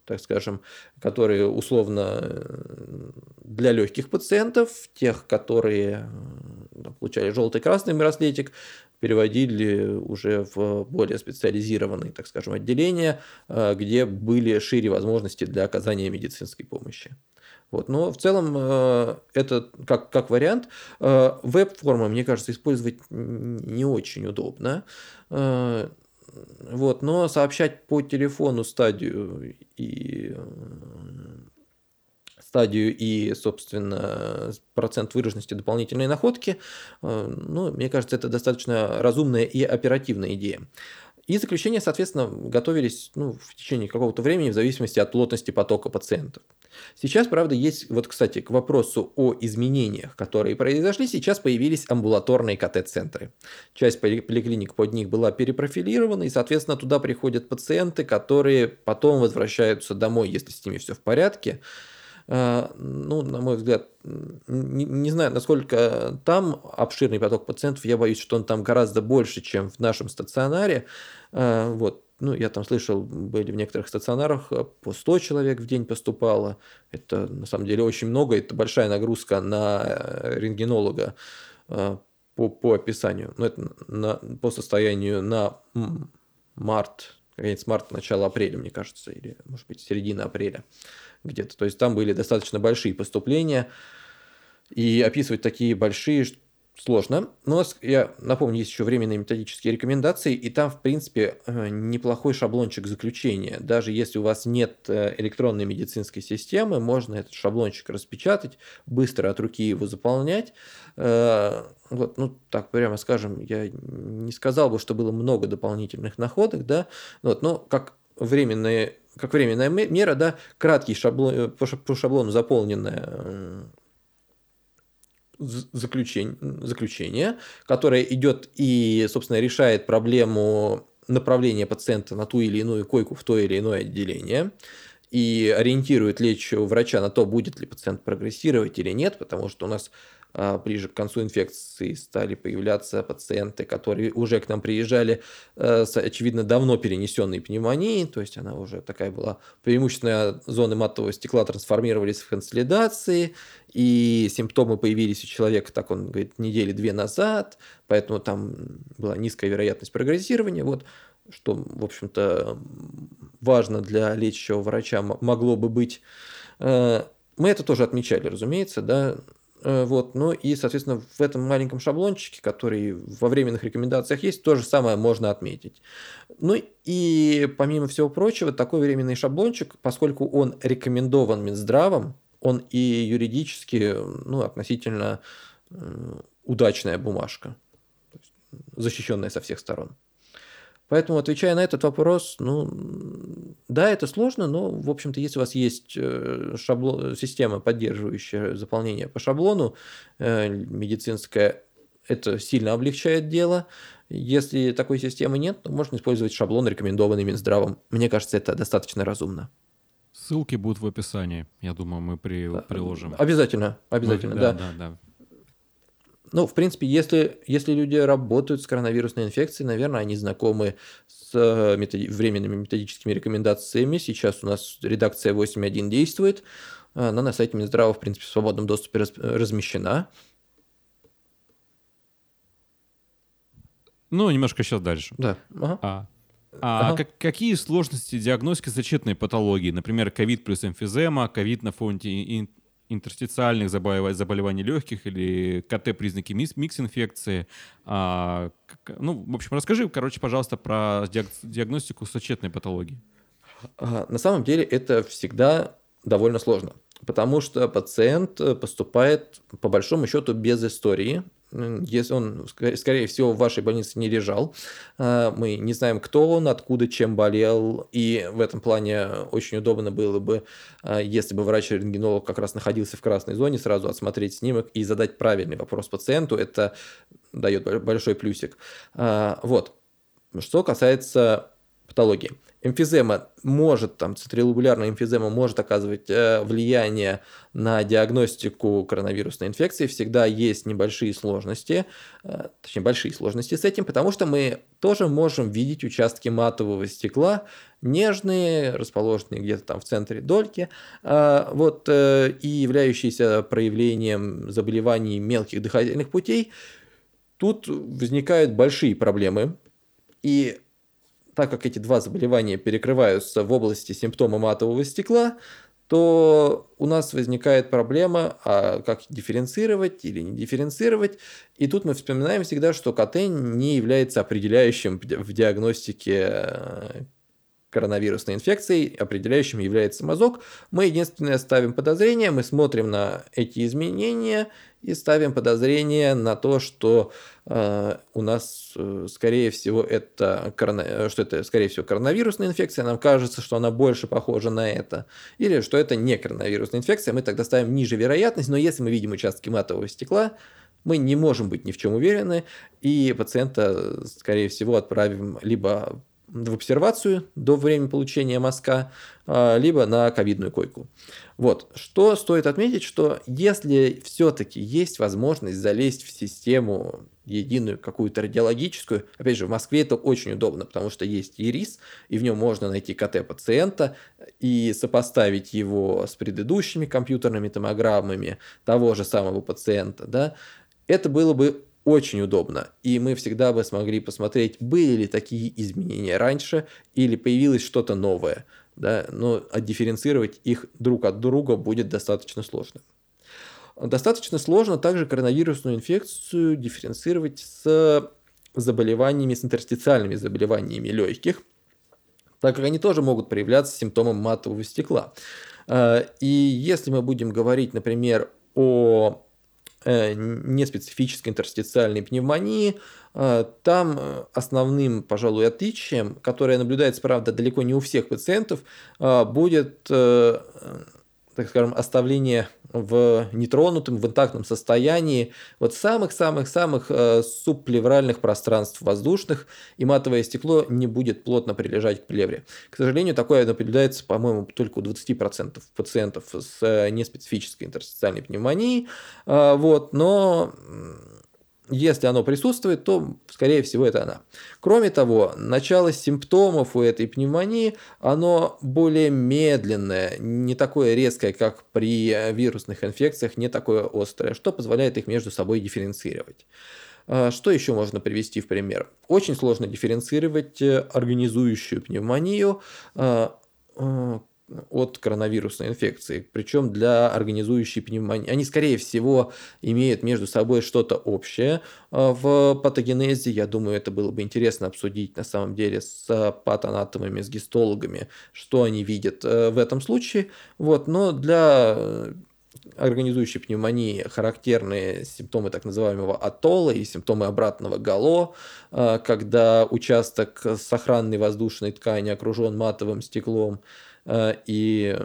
так скажем, которые условно э, для легких пациентов, тех, которые получали желтый красный браслетик, переводили уже в более специализированные, так скажем, отделения, где были шире возможности для оказания медицинской помощи. Вот. Но в целом э, это как, как вариант. Э, веб-формы, мне кажется, использовать не очень удобно. Э, вот, но сообщать по телефону стадию и стадию и, собственно, процент выраженности дополнительной находки, ну, мне кажется, это достаточно разумная и оперативная идея. И заключения, соответственно, готовились ну, в течение какого-то времени в зависимости от плотности потока пациентов. Сейчас, правда, есть, вот, кстати, к вопросу о изменениях, которые произошли, сейчас появились амбулаторные КТ-центры. Часть поликлиник под них была перепрофилирована, и, соответственно, туда приходят пациенты, которые потом возвращаются домой, если с ними все в порядке, Ну, на мой взгляд, не, не знаю, насколько там обширный поток пациентов, я боюсь, что он там гораздо больше, чем в нашем стационаре. Вот, ну, я там слышал, были в некоторых стационарах по 100 человек в день поступало. Это на самом деле очень много, это большая нагрузка на э, рентгенолога по, по описанию. Ну, это на, по состоянию на март, конец марта, начало апреля, мне кажется, или, может быть, середина апреля где-то. То есть там были достаточно большие поступления. И описывать такие большие сложно. Но я напомню, есть еще временные методические рекомендации, и там, в принципе, э, неплохой шаблончик заключения. Даже если у вас нет э, электронной медицинской системы, можно этот шаблончик распечатать, быстро от руки его заполнять. Э, вот, ну, так прямо скажем, я не сказал бы, что было много дополнительных находок, да, вот, но как временные как временная мера, да, краткий шаблон, по шаблону заполненная заключение, заключение, которое идет и, собственно, решает проблему направления пациента на ту или иную койку в то или иное отделение и ориентирует лечащего врача на то, будет ли пациент прогрессировать или нет, потому что у нас ближе к концу инфекции стали появляться пациенты, которые уже к нам приезжали э, с, очевидно, давно перенесенной пневмонией, то есть она уже такая была, преимущественно зоны матового стекла трансформировались в консолидации, и симптомы появились у человека, так он говорит, недели две назад, поэтому там была низкая вероятность прогрессирования, вот, что, в общем-то, важно для лечащего врача могло бы быть. Э, мы это тоже отмечали, разумеется, да, вот, ну и, соответственно, в этом маленьком шаблончике, который во временных рекомендациях есть, то же самое можно отметить. Ну и, помимо всего прочего, такой временный шаблончик, поскольку он рекомендован Минздравом, он и юридически ну, относительно э, удачная бумажка, защищенная со всех сторон. Поэтому, отвечая на этот вопрос, ну, да, это сложно, но, в общем-то, если у вас есть э, шаблон, система, поддерживающая заполнение по шаблону, э, медицинская, это сильно облегчает дело. Если такой системы нет, то можно использовать шаблон, рекомендованный Минздравом. Мне кажется, это достаточно разумно. Ссылки будут в описании. Я думаю, мы при, приложим. Обязательно, обязательно, ну, да. да, да, да. Ну, в принципе, если, если люди работают с коронавирусной инфекцией, наверное, они знакомы с э, методи- временными методическими рекомендациями. Сейчас у нас редакция 8.1 действует. Она на сайте Минздрава, в принципе, в свободном доступе раз- размещена. Ну, немножко сейчас дальше. Да. Ага. А, а ага. как, какие сложности диагностики зачетной патологии? Например, ковид плюс эмфизема, ковид на фоне интерстициальных заболеваний легких или КТ-признаки микс-инфекции. А, ну, в общем, расскажи, короче, пожалуйста, про диагностику сочетной патологии. На самом деле это всегда довольно сложно, потому что пациент поступает по большому счету без истории, если он, скорее всего, в вашей больнице не лежал. А, мы не знаем, кто он, откуда, чем болел. И в этом плане очень удобно было бы, а, если бы врач-рентгенолог как раз находился в красной зоне, сразу отсмотреть снимок и задать правильный вопрос пациенту. Это дает большой плюсик. А, вот. Что касается патологии. Эмфизема может, там, цитрилобулярная эмфизема может оказывать э, влияние на диагностику коронавирусной инфекции. Всегда есть небольшие сложности, э, точнее, большие сложности с этим, потому что мы тоже можем видеть участки матового стекла, нежные, расположенные где-то там в центре дольки, э, вот, э, и являющиеся проявлением заболеваний мелких дыхательных путей. Тут возникают большие проблемы, и так как эти два заболевания перекрываются в области симптома матового стекла, то у нас возникает проблема, а как дифференцировать или не дифференцировать. И тут мы вспоминаем всегда, что КТ не является определяющим в диагностике э, коронавирусной инфекции, определяющим является мазок. Мы единственное ставим подозрение, мы смотрим на эти изменения и ставим подозрение на то, что э, у нас, э, скорее всего, это, корона... что это, скорее всего, коронавирусная инфекция. Нам кажется, что она больше похожа на это. Или что это не коронавирусная инфекция. Мы тогда ставим ниже вероятность. Но если мы видим участки матового стекла, мы не можем быть ни в чем уверены. И пациента, скорее всего, отправим либо в обсервацию до времени получения мазка, а, либо на ковидную койку. Вот. Что стоит отметить, что если все-таки есть возможность залезть в систему единую какую-то радиологическую, опять же, в Москве это очень удобно, потому что есть ИРИС, и в нем можно найти КТ пациента и сопоставить его с предыдущими компьютерными томограммами того же самого пациента, да, это было бы очень удобно. И мы всегда бы смогли посмотреть, были ли такие изменения раньше или появилось что-то новое. Да? Но отдифференцировать их друг от друга будет достаточно сложно. Достаточно сложно также коронавирусную инфекцию дифференцировать с заболеваниями, с интерстициальными заболеваниями легких, так как они тоже могут проявляться симптомом матового стекла. А, и если мы будем говорить, например, о Э, неспецифической интерстициальной пневмонии. Э, там э, основным, пожалуй, отличием, которое наблюдается, правда, далеко не у всех пациентов, будет так скажем, оставление в нетронутом, в интактном состоянии вот самых-самых-самых э, субплевральных пространств воздушных, и матовое стекло не будет плотно прилежать к плевре. К сожалению, такое наблюдается, по-моему, только у 20% пациентов с э, неспецифической интерстициальной пневмонией. Э, вот, но если оно присутствует, то, скорее всего, это она. Кроме того, начало симптомов у этой пневмонии, оно более медленное, не такое резкое, как при вирусных инфекциях, не такое острое, что позволяет их между собой дифференцировать. А, что еще можно привести в пример? Очень сложно дифференцировать э, организующую пневмонию, а, а, от коронавирусной инфекции, причем для организующей пневмонии. Они, скорее всего, имеют между собой что-то общее а, в патогенезе. Я думаю, это было бы интересно обсудить на самом деле с патанатомами, с гистологами, что они видят э, в этом случае. Вот. Но для э, организующей пневмонии характерны симптомы так называемого атолла и симптомы обратного гало, э, когда участок сохранной воздушной ткани окружен матовым стеклом, Э, и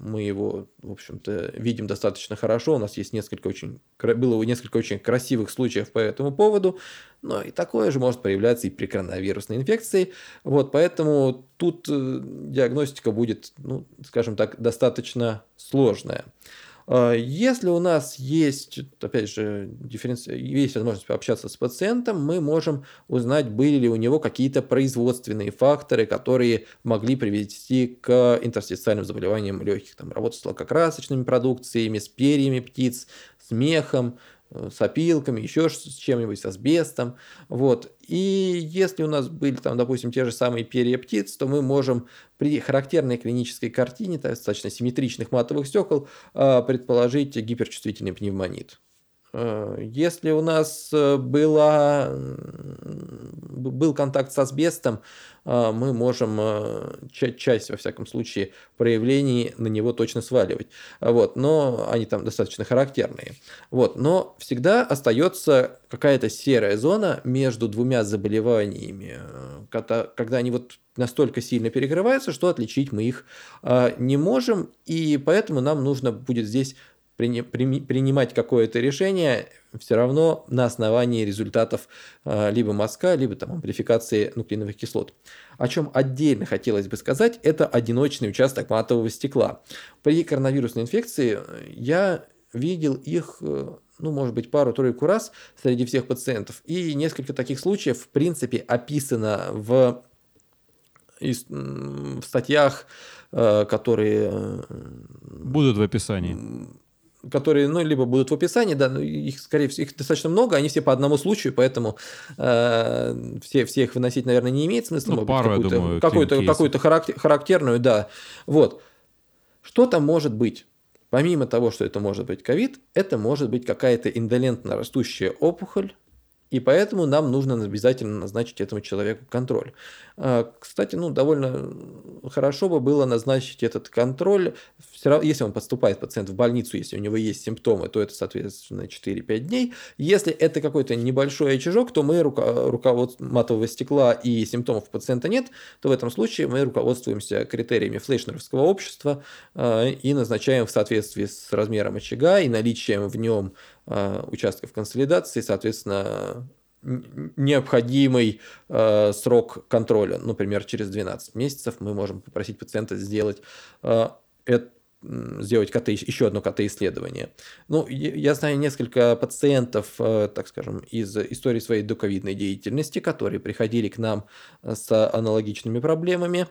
мы его, в общем-то, видим достаточно хорошо. У нас есть несколько очень, было несколько очень красивых случаев по этому поводу, но и такое же может проявляться и при коронавирусной инфекции. Вот, поэтому тут э, диагностика будет, ну, скажем так, достаточно сложная. А, если у нас есть, опять же, дифференци... есть возможность пообщаться с пациентом, мы можем узнать, были ли у него какие-то производственные факторы, которые могли привести к интерстициальным заболеваниям легких. Там, работа с лакокрасочными продукциями, с перьями птиц, с мехом, с опилками, еще с чем-нибудь, с асбестом. Вот. И если у нас были, там, допустим, те же самые перья птиц, то мы можем при характерной клинической картине, достаточно симметричных матовых стекол, э, предположить гиперчувствительный пневмонит. Э, если у нас была, был контакт с асбестом, а, мы можем часть, во всяком случае, проявлений на него точно сваливать. Вот, но они там достаточно характерные. Вот, но всегда остается какая-то серая зона между двумя заболеваниями, когда, они вот настолько сильно перекрываются, что отличить мы их не можем, и поэтому нам нужно будет здесь принимать какое-то решение все равно на основании результатов а, либо мазка, либо там амплификации нуклеиновых кислот. О чем отдельно хотелось бы сказать, это одиночный участок матового стекла. При коронавирусной инфекции я видел их, э, ну, может быть, пару-тройку раз среди всех пациентов. И несколько таких случаев, в принципе, описано в, в статьях, э, которые... Э, Будут в описании которые, ну, либо будут в описании, да, но их, скорее всего, их достаточно много, они все по одному случаю, поэтому э, все, все их выносить, наверное, не имеет смысла. Ну, пару, какую-то, думаю, какую-то, какую-то характер, характерную, да. Вот. Что там может быть? Помимо того, что это может быть ковид, это может быть какая-то индолентно растущая опухоль, и поэтому нам нужно обязательно назначить этому человеку контроль. А, кстати, ну, довольно хорошо бы было назначить этот контроль, если он поступает пациент в больницу, если у него есть симптомы, то это, соответственно, 4-5 дней. Если это какой-то небольшой очажок, то мы руководство матового стекла и симптомов пациента нет, то в этом случае мы руководствуемся критериями флейшнеровского общества а, и назначаем в соответствии с размером очага и наличием в нем участков консолидации, соответственно, необходимый э, срок контроля. Например, через 12 месяцев мы можем попросить пациента сделать э, это сделать КТ, еще одно КТ-исследование. Ну, я знаю несколько пациентов, э, так скажем, из истории своей доковидной деятельности, которые приходили к нам с аналогичными проблемами.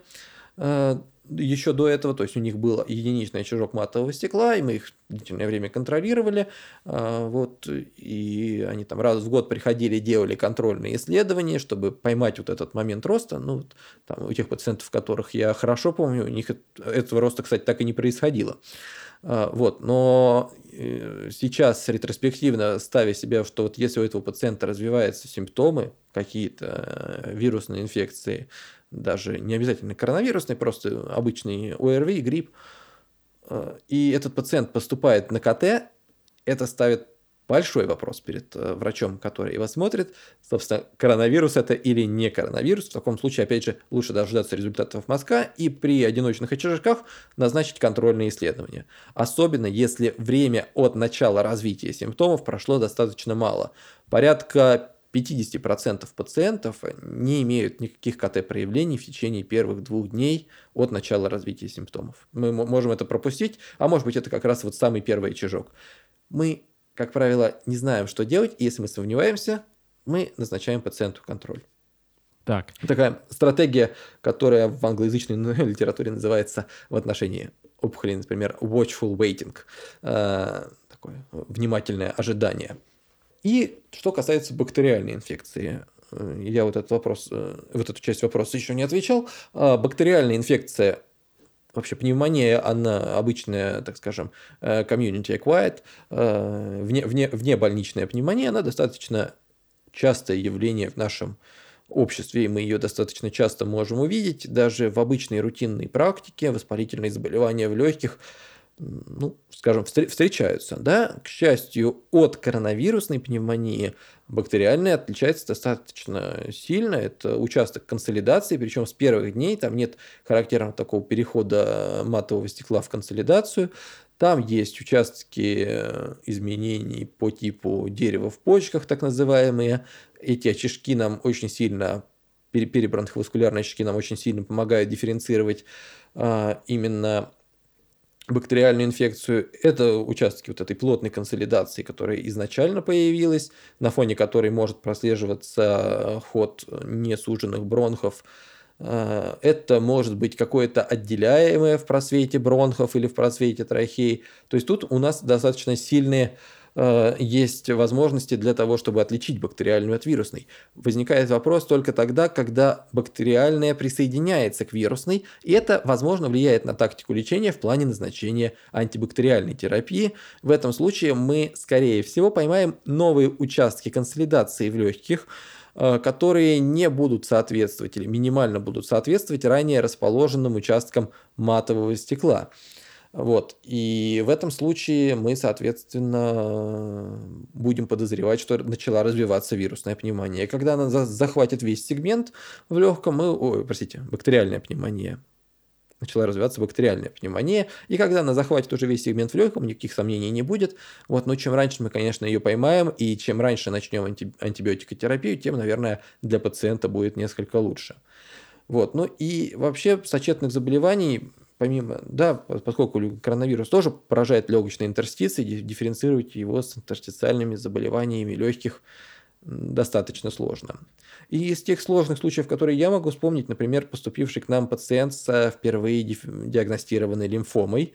Э, еще до этого, то есть у них был единичный чужок матового стекла, и мы их длительное время контролировали, а, вот, и они там раз в год приходили, делали контрольные исследования, чтобы поймать вот этот момент роста, ну, там, у тех пациентов, которых я хорошо помню, у них этого роста, кстати, так и не происходило. А, вот, но э, сейчас ретроспективно ставя себя, что вот если у этого пациента развиваются симптомы, какие-то э, вирусные инфекции, даже не обязательно коронавирусный, просто обычный ОРВИ, грипп, э, и этот пациент поступает на КТ, это ставит большой вопрос перед э, врачом, который его смотрит. Собственно, коронавирус это или не коронавирус. В таком случае, опять же, лучше дождаться результатов мозга и при одиночных очажках назначить контрольные исследования. Особенно, если время от начала развития симптомов прошло достаточно мало. Порядка 50% пациентов не имеют никаких КТ-проявлений в течение первых двух дней от начала развития симптомов. Мы можем это пропустить, а может быть это как раз вот самый первый чижок. Мы, как правило, не знаем, что делать, и если мы сомневаемся, мы назначаем пациенту контроль. Так. Такая стратегия, которая в англоязычной литературе называется в отношении опухолей, например, watchful waiting, э, такое внимательное ожидание – и что касается бактериальной инфекции, э, я вот этот вопрос, э, вот эту часть вопроса еще не отвечал. А бактериальная инфекция вообще пневмония, она обычная, так скажем, э, community acquired, вне, вне, вне больничная пневмония, она достаточно частое явление в нашем обществе, и мы ее достаточно часто можем увидеть. Даже в обычной рутинной практике воспалительные заболевания в легких – ну, скажем, встречаются. Да? К счастью, от коронавирусной пневмонии бактериальная отличается достаточно сильно. Это участок консолидации, причем с первых дней там нет характерного такого перехода матового стекла в консолидацию. Там есть участки изменений по типу дерева в почках, так называемые. Эти очишки нам очень сильно перебронховаскулярные очки нам очень сильно помогают дифференцировать а, именно бактериальную инфекцию. Это участки вот этой плотной консолидации, которая изначально появилась, на фоне которой может прослеживаться ход несуженных бронхов. Э, это может быть какое-то отделяемое в просвете бронхов или в просвете трахеи. То есть тут у нас достаточно сильные Э, есть возможности для того, чтобы отличить бактериальную от вирусной. Возникает вопрос только тогда, когда бактериальная присоединяется к вирусной, и это, возможно, влияет на тактику лечения в плане назначения антибактериальной терапии. В этом случае мы, скорее всего, поймаем новые участки консолидации в легких, э, которые не будут соответствовать или минимально будут соответствовать ранее расположенным участкам матового стекла. Вот. И в этом случае мы, соответственно, будем подозревать, что начала развиваться вирусная пневмония. И когда она захватит весь сегмент в легком, мы, ой, простите, бактериальная пневмония, начала развиваться бактериальная пневмония, и когда она захватит уже весь сегмент в легком, никаких сомнений не будет. Вот, но чем раньше мы, конечно, ее поймаем, и чем раньше начнем анти- антибиотикотерапию, тем, наверное, для пациента будет несколько лучше. Вот, ну и вообще сочетных заболеваний помимо, да, поскольку коронавирус тоже поражает легочные интерстиции, дифференцировать его с интерстициальными заболеваниями легких достаточно сложно. И из тех сложных случаев, которые я могу вспомнить, например, поступивший к нам пациент с впервые диагностированной лимфомой,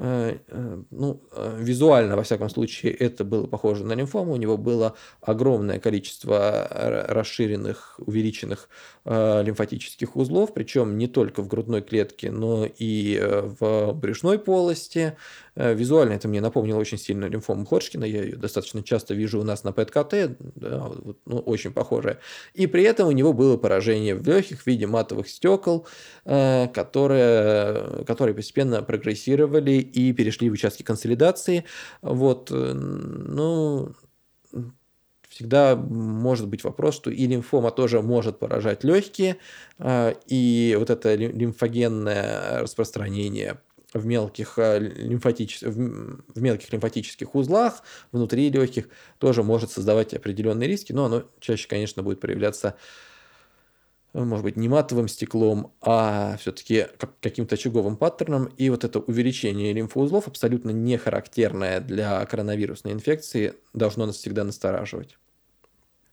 ну, э, визуально, во всяком случае, это было похоже на лимфому. У него было огромное количество расширенных, увеличенных лимфатических узлов, причем не только в грудной клетке, но и в брюшной полости. Визуально это мне напомнило очень сильно лимфому Ходжкина. Я ее достаточно часто вижу у нас на ПЭТ-КТ, да, ну, очень похожая. И при этом у него было поражение в легких в виде матовых стекол, которые, которые постепенно прогрессировали и перешли в участки консолидации. Вот, э, ну, всегда может быть вопрос, что и лимфома тоже может поражать легкие, а, и вот это лимфогенное распространение в мелких, лимфатич... в мелких лимфатических узлах внутри легких тоже может создавать определенные риски, но оно чаще, конечно, будет проявляться может быть, не матовым стеклом, а все-таки каким-то очаговым паттерном. И вот это увеличение лимфоузлов, абсолютно не характерное для коронавирусной инфекции, должно нас всегда настораживать.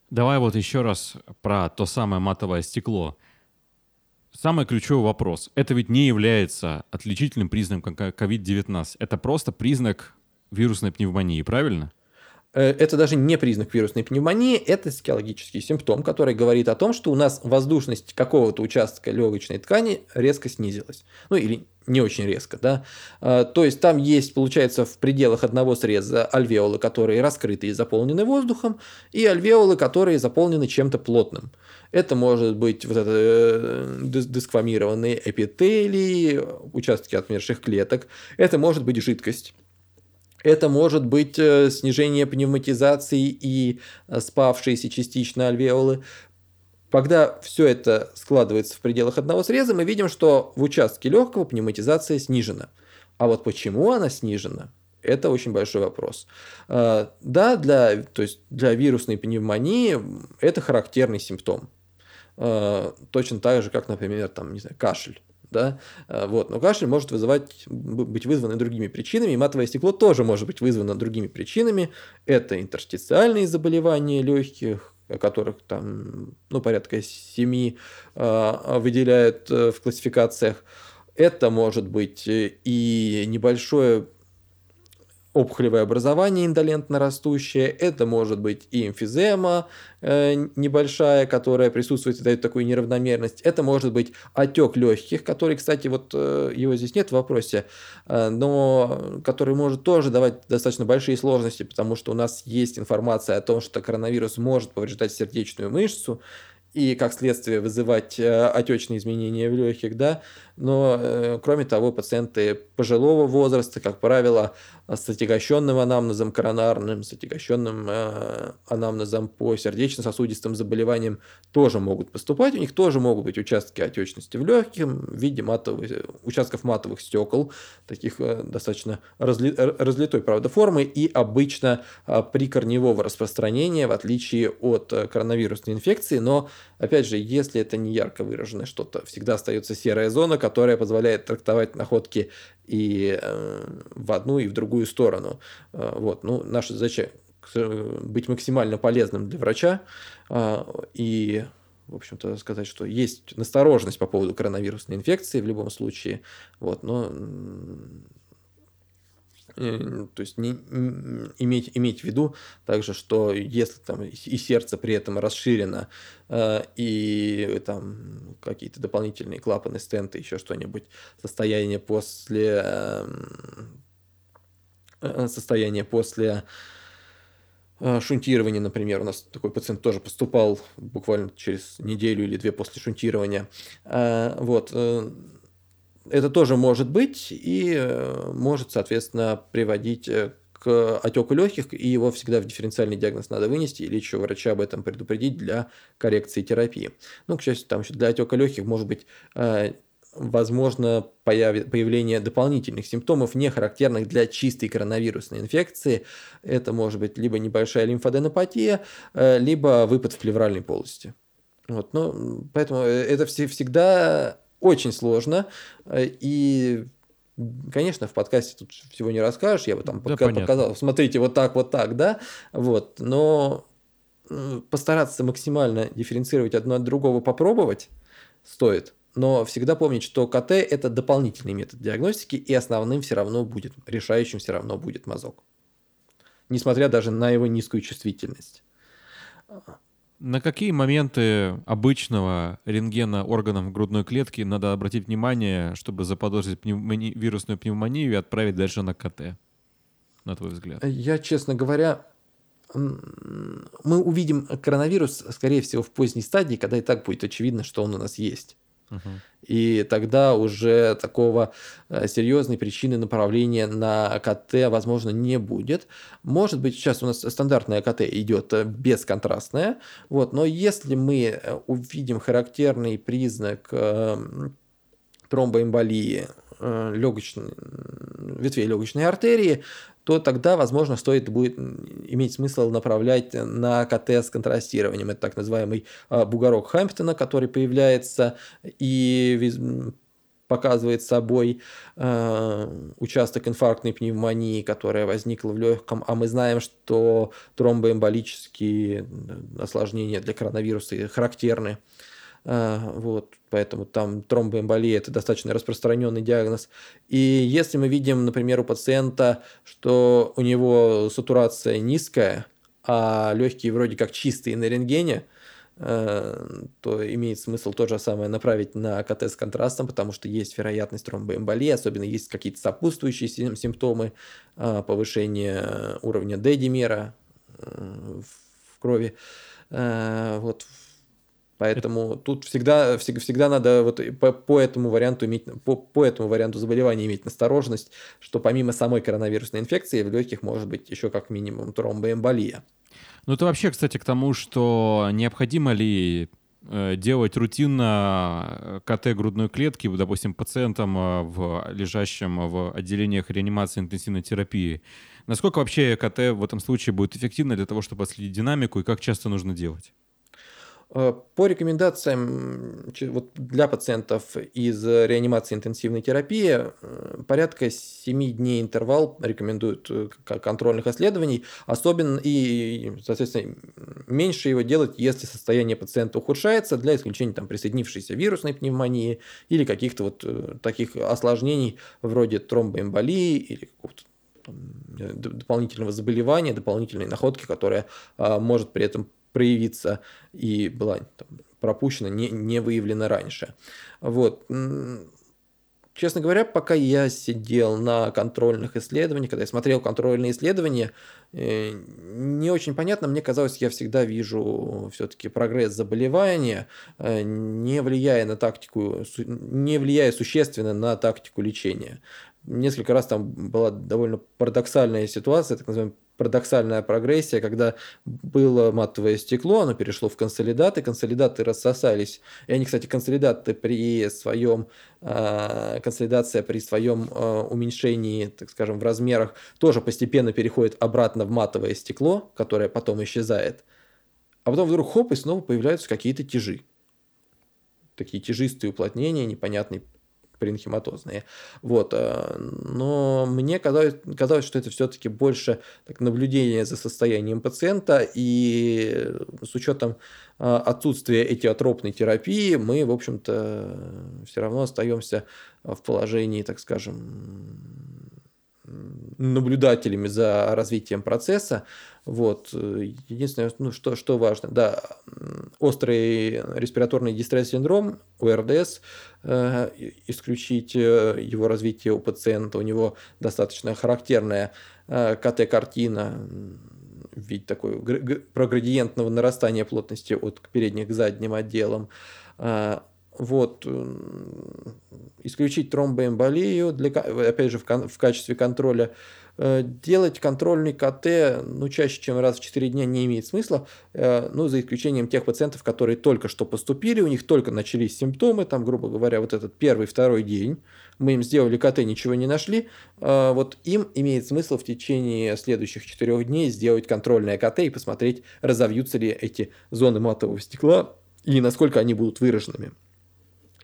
Давай вот еще раз про то самое матовое стекло. Самый ключевой вопрос. Это ведь не является отличительным признаком COVID-19. Это просто признак вирусной пневмонии, правильно? Э, это даже не признак вирусной пневмонии, это физиологический симптом, который говорит о том, что у нас воздушность какого-то участка легочной ткани резко снизилась. Ну или не очень резко, да. А, то есть там есть, получается, в пределах одного среза альвеолы, которые раскрыты и заполнены воздухом, и альвеолы, которые заполнены чем-то плотным. Это может быть вот это э, дисквамированные эпителии, участки отмерших клеток, это может быть жидкость это может быть э, снижение пневматизации и э, спавшиеся частично альвеолы. Когда все это складывается в пределах одного среза, мы видим, что в участке легкого пневматизация снижена. А вот почему она снижена, это очень большой вопрос. Э, да, для, то есть для вирусной пневмонии это характерный симптом. Точно так же, как, например, там, не знаю, кашель да, а, вот, но кашель может вызывать, быть вызван другими причинами, и матовое стекло тоже может быть вызвано другими причинами, это интерстициальные заболевания легких, о которых там, ну, порядка семи э, выделяют э, в классификациях, это может быть и небольшое опухолевое образование индолентно растущее, это может быть и эмфизема э, небольшая, которая присутствует и дает такую неравномерность, это может быть отек легких, который, кстати, вот э, его здесь нет в вопросе, э, но который может тоже давать достаточно большие сложности, потому что у нас есть информация о том, что коронавирус может повреждать сердечную мышцу, и как следствие вызывать э, отечные изменения в легких, да, но, э, кроме того, пациенты пожилого возраста, как правило, с отягощенным анамнезом коронарным, с отягощенным э, анамнезом по сердечно-сосудистым заболеваниям тоже могут поступать. У них тоже могут быть участки отечности в легких в виде матовых, участков матовых стекол, таких э, достаточно разли, разлитой, правда, формы, и обычно э, при корневого распространения, в отличие от э, коронавирусной инфекции, но, опять же, если это не ярко выраженное что-то, всегда остается серая зона, которая позволяет трактовать находки и э, в одну, и в другую сторону. Э, вот. Ну, наша задача быть максимально полезным для врача э, и в общем-то, сказать, что есть настороженность по поводу коронавирусной инфекции в любом случае, вот, но то есть не, иметь, иметь в виду также, что если там и сердце при этом расширено, э, и там какие-то дополнительные клапаны, стенты, еще что-нибудь, состояние после э, состояние после шунтирования, например, у нас такой пациент тоже поступал буквально через неделю или две после шунтирования. Вот это тоже может быть и э, может, соответственно, приводить э, к отеку легких, и его всегда в дифференциальный диагноз надо вынести или еще врача об этом предупредить для коррекции терапии. Ну, к счастью, там еще для отека легких может быть э, возможно появление дополнительных симптомов, не характерных для чистой коронавирусной инфекции. Это может быть либо небольшая лимфоденопатия, либо выпад в плевральной полости. Вот, ну, поэтому это всегда очень сложно. Э, и Конечно, в подкасте тут всего не расскажешь, я бы там да, пока показал, смотрите, вот так, вот так, да, вот, но постараться максимально дифференцировать одно от другого попробовать стоит, но всегда помнить, что КТ – это дополнительный метод диагностики, и основным все равно будет, решающим все равно будет мазок, несмотря даже на его низкую чувствительность. На какие моменты обычного рентгена органов грудной клетки надо обратить внимание, чтобы заподозрить пневмони... вирусную пневмонию и отправить дальше на КТ, на твой взгляд? Я, честно говоря, мы увидим коронавирус, скорее всего, в поздней стадии, когда и так будет очевидно, что он у нас есть. И тогда уже такого э, серьезной причины направления на КТ, возможно, не будет. Может быть, сейчас у нас стандартная КТ идет э, бесконтрастная, вот, но если мы э, увидим характерный признак тромбоэмболии э, легоч... ветвей легочной артерии, то тогда, возможно, стоит будет иметь смысл направлять на КТ с контрастированием. Это так называемый э, бугорок Хэмптона, который появляется и показывает собой э, участок инфарктной пневмонии, которая возникла в легком, а мы знаем, что тромбоэмболические осложнения для коронавируса характерны. Э, вот, поэтому там тромбоэмболия – это достаточно распространенный диагноз. И если мы видим, например, у пациента, что у него сатурация низкая, а легкие вроде как чистые на рентгене – Э, то имеет смысл то же самое направить на КТ с контрастом, потому что есть вероятность тромбоэмболии, особенно есть какие-то сопутствующие симптомы э, повышения уровня D-димера э, в крови. Вот. Поэтому Это... тут всегда, всегда, всегда надо вот по, по этому варианту иметь по, по этому варианту заболевания иметь настороженность, что помимо самой коронавирусной инфекции в легких может быть еще как минимум тромбоэмболия. Ну, это вообще, кстати, к тому, что необходимо ли э, делать рутинно э, КТ грудной клетки, допустим, пациентам, э, в, лежащим в отделениях реанимации интенсивной терапии. Насколько вообще КТ в этом случае будет эффективно для того, чтобы отследить динамику и как часто нужно делать? Э, по рекомендациям вот для пациентов из реанимации интенсивной терапии э, порядка 7 дней интервал рекомендуют э, контрольных исследований, особенно и, соответственно, меньше его делать, если состояние пациента ухудшается, для исключения там, присоединившейся вирусной пневмонии или каких-то вот таких осложнений вроде тромбоэмболии или какого-то дополнительного заболевания, дополнительной находки, которая а, может при этом проявиться и была там, пропущена, не, не выявлена раньше. Вот. Честно говоря, пока я сидел на контрольных исследованиях, когда я смотрел контрольные исследования, э, не очень понятно, мне казалось, я всегда вижу все-таки прогресс заболевания, э, не влияя на тактику, не влияя существенно на тактику лечения. Несколько раз там была довольно парадоксальная ситуация, так называемая парадоксальная прогрессия, когда было матовое стекло, оно перешло в консолидаты, консолидаты рассосались. И они, кстати, консолидаты при своем, э, консолидация при своем э, уменьшении, так скажем, в размерах, тоже постепенно переходит обратно в матовое стекло, которое потом исчезает. А потом вдруг хоп, и снова появляются какие-то тяжи. Такие тяжистые уплотнения, непонятный паренхематозные. Вот. Э, но мне казалось, казалось что это все-таки больше так, наблюдение за состоянием пациента, и с учетом э, отсутствия этиотропной терапии мы, в общем-то, все равно остаемся в положении, так скажем, наблюдателями за развитием процесса. Вот. Единственное, ну, что, что важно, да, острый респираторный дистресс-синдром, ОРДС, э, исключить э, его развитие у пациента, у него достаточно характерная э, КТ-картина, вид такой проградиентного нарастания плотности от передних к задним отделам. Э, вот, исключить тромбоэмболию, для, опять же, в, в качестве контроля Э, делать контрольный КТ ну, чаще, чем раз в 4 дня не имеет смысла, э, ну, за исключением тех пациентов, которые только что поступили, у них только начались симптомы, там, грубо говоря, вот этот первый, второй день, мы им сделали КТ, ничего не нашли, э, вот им имеет смысл в течение следующих 4 дней сделать контрольное КТ и посмотреть, разовьются ли эти зоны матового стекла и насколько они будут выраженными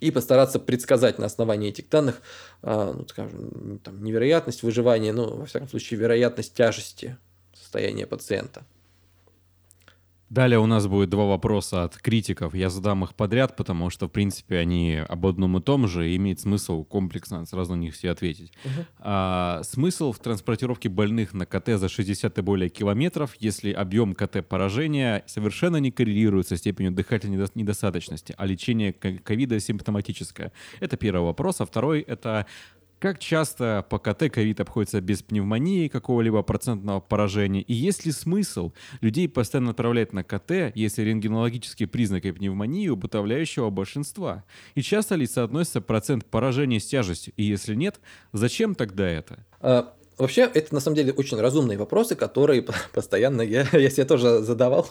и постараться предсказать на основании этих данных, а, ну, скажем, там, невероятность выживания, ну, во всяком случае, вероятность тяжести состояния пациента. Далее у нас будет два вопроса от критиков. Я задам их подряд, потому что, в принципе, они об одном и том же, и имеет смысл комплексно сразу на них все ответить. Uh-huh. А, смысл в транспортировке больных на КТ за 60 и более километров, если объем КТ поражения совершенно не коррелирует со степенью дыхательной недостаточности, а лечение ковида симптоматическое? Это первый вопрос. А второй — это как часто по КТ ковид обходится без пневмонии какого-либо процентного поражения? И есть ли смысл людей постоянно отправлять на КТ, если рентгенологические признаки пневмонии у подавляющего большинства? И часто ли соотносится процент поражения с тяжестью? И если нет, зачем тогда это? А, вообще, это на самом деле очень разумные вопросы, которые постоянно я, я себе тоже задавал.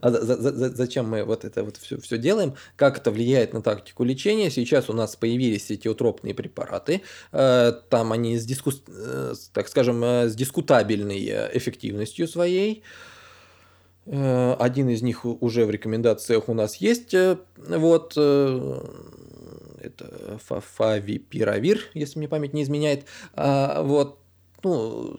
А за, за, за, зачем мы вот это вот все, все делаем? Как это влияет на тактику лечения? Сейчас у нас появились эти утропные препараты. Э, там они с, диску, э, так скажем, э, с дискутабельной эффективностью своей. Один из них уже в рекомендациях у нас есть. Вот это фавипиравир, если мне память не изменяет. А, вот, ну,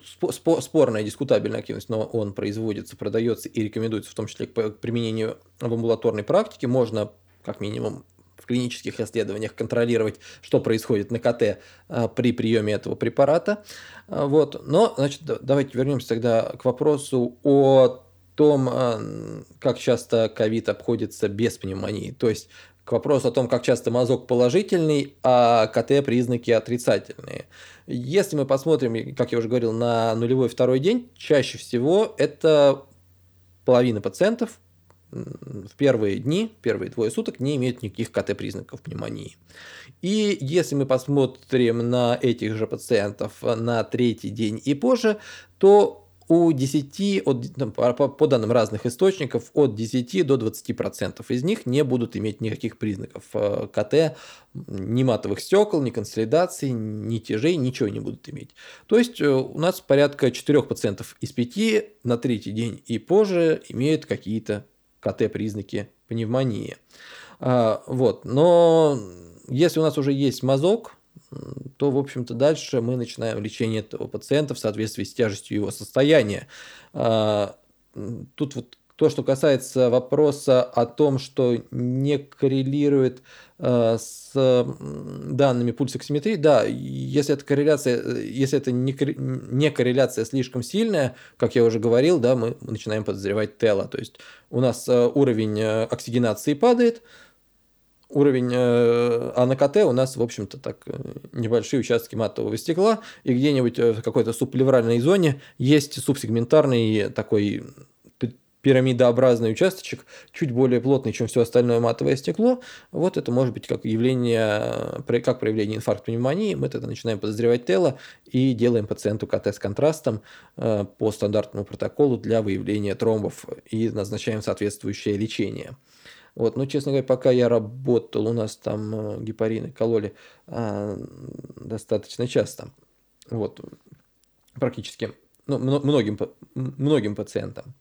спорная, дискутабельная активность, но он производится, продается и рекомендуется в том числе к применению в амбулаторной практике. Можно, как минимум, в клинических исследованиях контролировать, что происходит на КТ а, при приеме этого препарата. А, вот. Но, значит, давайте вернемся тогда к вопросу о том, как часто ковид обходится без пневмонии. То есть к вопросу о том, как часто мазок положительный, а КТ признаки отрицательные. Если мы посмотрим, как я уже говорил, на нулевой второй день, чаще всего это половина пациентов в первые дни, первые двое суток не имеют никаких КТ-признаков пневмонии. И если мы посмотрим на этих же пациентов на третий день и позже, то у 10, от, по, данным разных источников, от 10 до 20% из них не будут иметь никаких признаков э, КТ, ни матовых стекол, ни консолидации, ни тяжей, ничего не будут иметь. То есть э, у нас порядка 4% из 5 на третий день и позже имеют какие-то КТ-признаки пневмонии. А, вот. Но если у нас уже есть мазок, то, в общем-то, дальше мы начинаем лечение этого пациента в соответствии с тяжестью его состояния. А, тут вот то, что касается вопроса о том, что не коррелирует а, с данными пульсоксиметрии, да, если эта корреляция, если это не, корреляция слишком сильная, как я уже говорил, да, мы начинаем подозревать тело. То есть у нас а, уровень оксигенации падает, уровень, э, а на КТ у нас, в общем-то, так э, небольшие участки матового стекла, и где-нибудь э, в какой-то субплевральной зоне есть субсегментарный такой пирамидообразный участочек, чуть более плотный, чем все остальное матовое стекло. Вот это может быть как явление, как проявление инфаркта пневмонии. Мы тогда начинаем подозревать тело и делаем пациенту КТ с контрастом по стандартному протоколу для выявления тромбов и назначаем соответствующее лечение. Вот, но, честно говоря, пока я работал, у нас там э, гепарины кололи а, достаточно часто. Вот, практически, ну, многим, многим пациентам.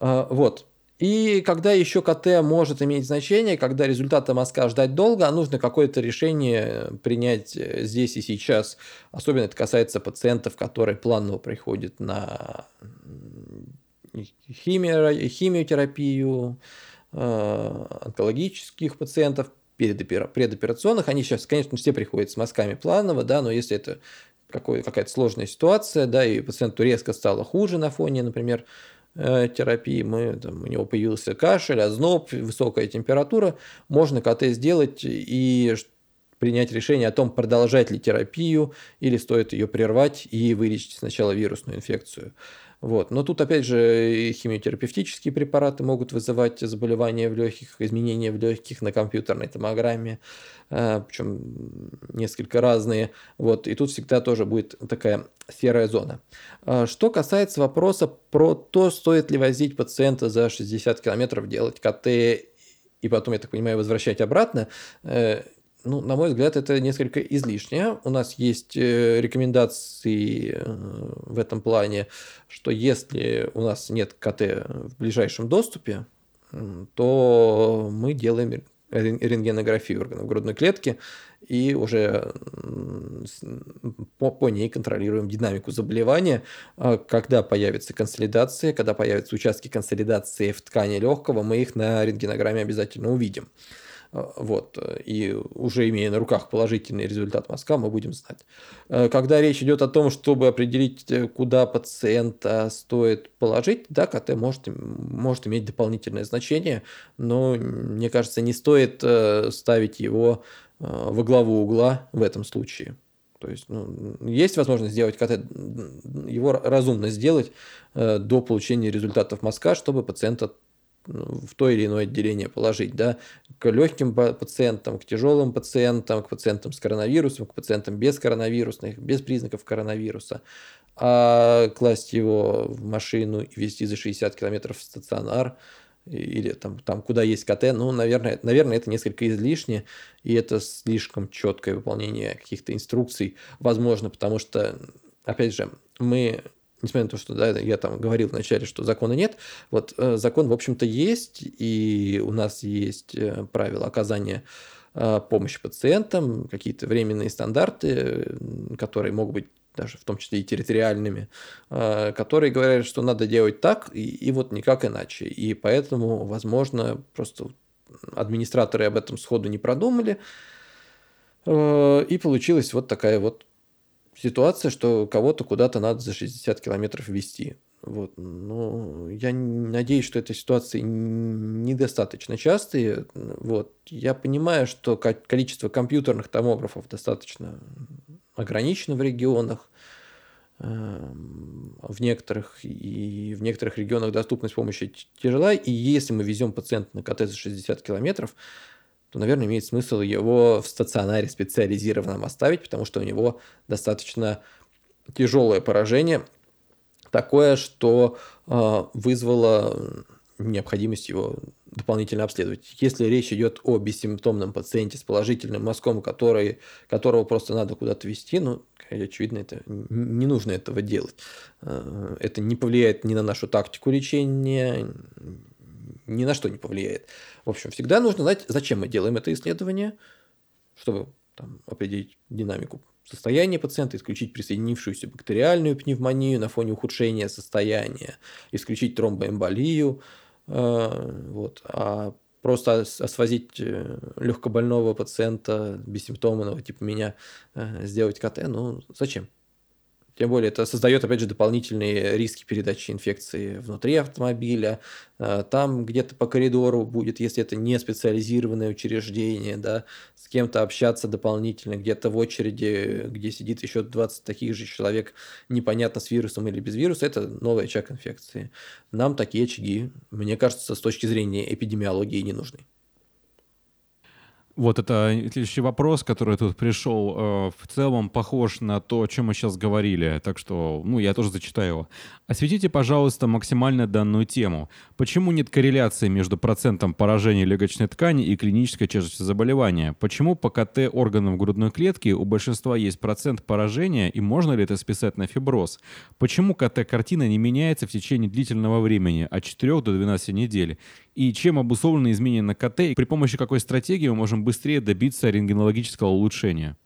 А, вот. И когда еще КТ может иметь значение, когда результата мазка ждать долго, а нужно какое-то решение принять э, здесь и сейчас. Особенно это касается пациентов, которые планово приходят на химио, химиотерапию, онкологических пациентов, предоперационных, они сейчас, конечно, все приходят с мазками планово, да, но если это какая-то сложная ситуация, да, и пациенту резко стало хуже на фоне, например, э, терапии, мы, там, у него появился кашель, озноб, высокая температура, можно КТ сделать и принять решение о том, продолжать ли терапию или стоит ее прервать и вылечить сначала вирусную инфекцию. Вот. Но тут, опять же, химиотерапевтические препараты могут вызывать заболевания в легких, изменения в легких на компьютерной томограмме, э, причем несколько разные. Вот. И тут всегда тоже будет такая серая зона. А что касается вопроса про то, стоит ли возить пациента за 60 километров, делать КТ и потом, я так понимаю, возвращать обратно, э, ну, на мой взгляд, это несколько излишнее. У нас есть э, рекомендации э, в этом плане, что если у нас нет КТ в ближайшем доступе, то мы делаем рентгенографию органов грудной клетки и уже по, по ней контролируем динамику заболевания. А когда появится консолидация, когда появятся участки консолидации в ткани легкого, мы их на рентгенограмме обязательно увидим. Э, вот, и уже имея на руках положительный результат мазка, мы будем знать. Э, когда речь идет о том, чтобы определить, э, куда пациента стоит положить, да, КТ может, может иметь дополнительное значение, но, мне кажется, не стоит ставить его во главу угла в этом случае. То есть ну, есть возможность сделать КТ, его разумно сделать до получения результатов мазка, чтобы пациента в то или иное отделение положить, да, к легким пациентам, к тяжелым пациентам, к пациентам с коронавирусом, к пациентам без коронавирусных, без признаков коронавируса, а класть его в машину и везти за 60 километров в стационар или там, там куда есть КТ, ну, наверное, наверное, это несколько излишне, и это слишком четкое выполнение каких-то инструкций, возможно, потому что, опять же, мы несмотря на то, что да, я там говорил вначале, что закона нет, вот э, закон, в общем-то, есть, и у нас есть э, правила оказания э, помощи пациентам, какие-то временные стандарты, которые могут быть даже в том числе и территориальными, которые говорят, что надо делать так и, и вот никак иначе. И поэтому, возможно, просто администраторы об этом сходу не продумали, и получилась вот такая вот ситуация, что кого-то куда-то надо за 60 километров вести. Вот. Но я надеюсь, что эта ситуация недостаточно частые. Вот. Я понимаю, что количество компьютерных томографов достаточно ограничено в регионах. Эм, в некоторых, и в некоторых регионах доступность помощи тяжела. И если мы везем пациента на КТ за 60 километров, то, наверное, имеет смысл его в стационаре специализированном оставить, потому что у него достаточно тяжелое поражение, такое, что э, вызвало необходимость его дополнительно обследовать. Если речь идет о бессимптомном пациенте с положительным мазком, который, которого просто надо куда-то вести, ну, очевидно, это не нужно этого делать. А, это не повлияет ни на нашу тактику лечения, ни на что не повлияет. В общем, всегда нужно знать, зачем мы делаем это исследование, чтобы там, определить динамику состояния пациента, исключить присоединившуюся бактериальную пневмонию на фоне ухудшения состояния, исключить тромбоэмболию, э, вот, а просто свозить э, легкобольного пациента бессимптомного, типа меня, э, сделать КТ, ну зачем? Тем более это создает, опять же, дополнительные риски передачи инфекции внутри автомобиля. А, там где-то по коридору будет, если это не специализированное учреждение, да, с кем-то общаться дополнительно, где-то в очереди, где сидит еще 20 таких же человек, непонятно с вирусом или без вируса, это новый очаг инфекции. Нам такие очаги, мне кажется, с точки зрения эпидемиологии не нужны. Вот это следующий вопрос, который тут пришел, э, в целом похож на то, о чем мы сейчас говорили. Так что, ну, я тоже зачитаю его. Осветите, пожалуйста, максимально данную тему. Почему нет корреляции между процентом поражения легочной ткани и клинической тяжестью заболевания? Почему по КТ органов грудной клетки у большинства есть процент поражения и можно ли это списать на фиброз? Почему КТ-картина не меняется в течение длительного времени, от 4 до 12 недель? И чем обусловлены изменения на КТ? При помощи какой стратегии мы можем быстрее добиться рентгенологического улучшения?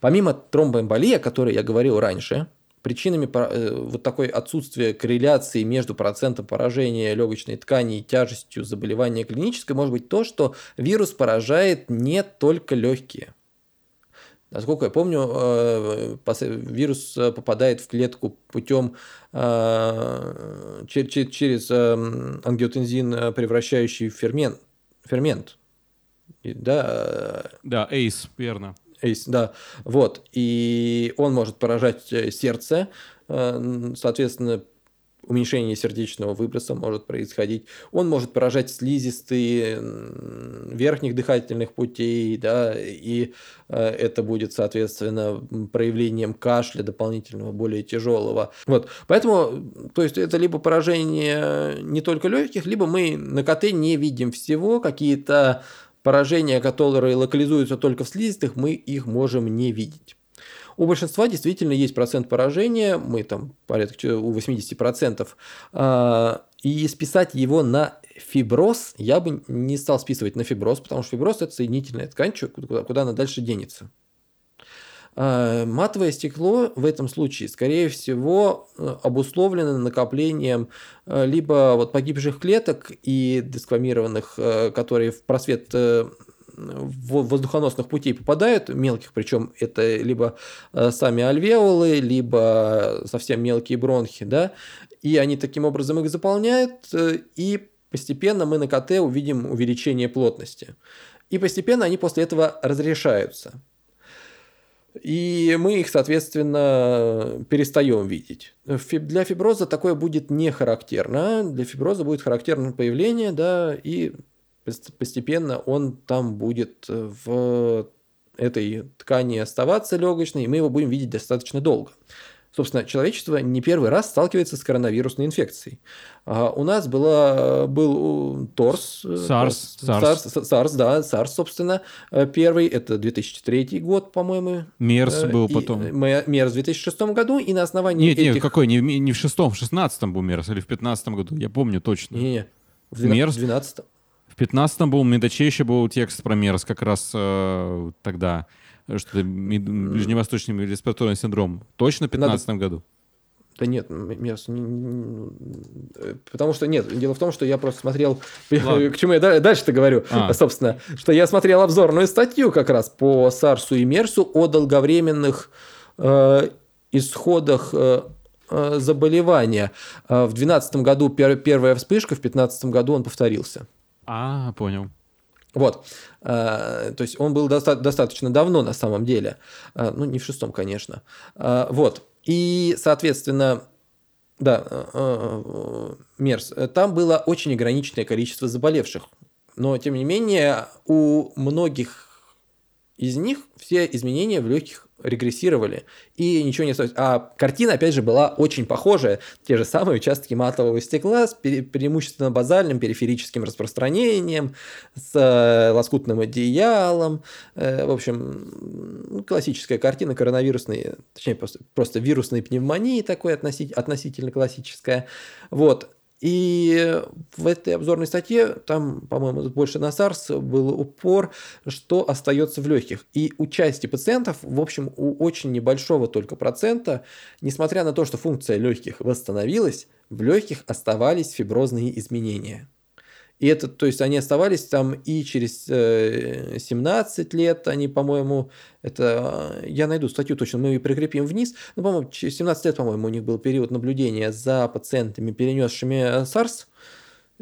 Помимо тромбоэмболии, о которой я говорил раньше, причинами э, вот такой отсутствия корреляции между процентом поражения легочной ткани и тяжестью заболевания клинической может быть то, что вирус поражает не только легкие. Насколько я помню, э, вирус э, попадает в клетку путем через ангиотензин, превращающий фермент. фермент. Да, да, ACE, верно. ACE, да. Вот. И он может поражать э, сердце, э, соответственно, уменьшение сердечного выброса может происходить. Он может поражать слизистые верхних дыхательных путей, да, и э, это будет, соответственно, проявлением кашля дополнительного, более тяжелого. Вот, поэтому, то есть это либо поражение не только легких, либо мы на КТ не видим всего, какие-то поражения, которые локализуются только в слизистых, мы их можем не видеть. У большинства действительно есть процент поражения, мы там порядка у 80%, а, и списать его на фиброз я бы не стал списывать на фиброз, потому что фиброз – это соединительная ткань, куда, куда она дальше денется. А, матовое стекло в этом случае, скорее всего, э, обусловлено накоплением э, либо вот погибших клеток и десквамированных, э, которые в просвет воздухоносных путей попадают, мелких, причем это либо сами альвеолы, либо совсем мелкие бронхи, да, и они таким образом их заполняют, и постепенно мы на КТ увидим увеличение плотности. И постепенно они после этого разрешаются. И мы их, соответственно, перестаем видеть. Для фиброза такое будет не характерно. Для фиброза будет характерно появление, да, и постепенно он там будет в этой ткани оставаться легочной, и мы его будем видеть достаточно долго. Собственно, человечество не первый раз сталкивается с коронавирусной инфекцией. А у нас была, был ТОРС. SARS. SARS, SARS, да, SARS, собственно, э, первый. Это 2003 год, по-моему. МЕРС был и, потом. МЕРС в 2006 году, и на основании Нет, этих... нет, какой? Не, не в шестом, в шестнадцатом был МЕРС, или в пятнадцатом году, я помню точно. Не, не, в МЕРС? 12 В пятнадцатом был, Медаче еще был текст про МЕРС как раз э, тогда что это ближневосточный респираторный синдром. Точно в 2015 Надо... году? Да нет, MERS... Э, потому что нет, дело в том, что я просто смотрел... Ладно. К чему я дальше-то говорю, а. собственно, что я смотрел обзорную статью как раз по САРСу и МЕРСу о долговременных э, исходах э, э заболевания. Э, в 2012 году первая вспышка, в 2015 году он повторился. А, понял. Вот. А, то есть он был доста- достаточно давно на самом деле. А, ну, не в шестом, конечно. А, вот. И, соответственно, да, МЕРС. Там было очень ограниченное количество заболевших. Но, тем не менее, у многих из них все изменения в легких регрессировали, и ничего не осталось. А картина, опять же, была очень похожая. Те же самые участки матового стекла с пре- преимущественно базальным периферическим распространением, с э, лоскутным одеялом. Э, в общем, классическая картина коронавирусной, точнее, просто, просто вирусной пневмонии такой относительно, относительно классическая. Вот. И в этой обзорной статье, там, по-моему, больше на SARS был упор, что остается в легких. И у части пациентов, в общем, у очень небольшого только процента, несмотря на то, что функция легких восстановилась, в легких оставались фиброзные изменения. И это, то есть они оставались там и через 17 э, лет, они, по-моему, это, э, я найду статью точно, мы ее прикрепим вниз, но, по-моему, через 17 лет, по-моему, у них был период наблюдения за пациентами, перенесшими SARS,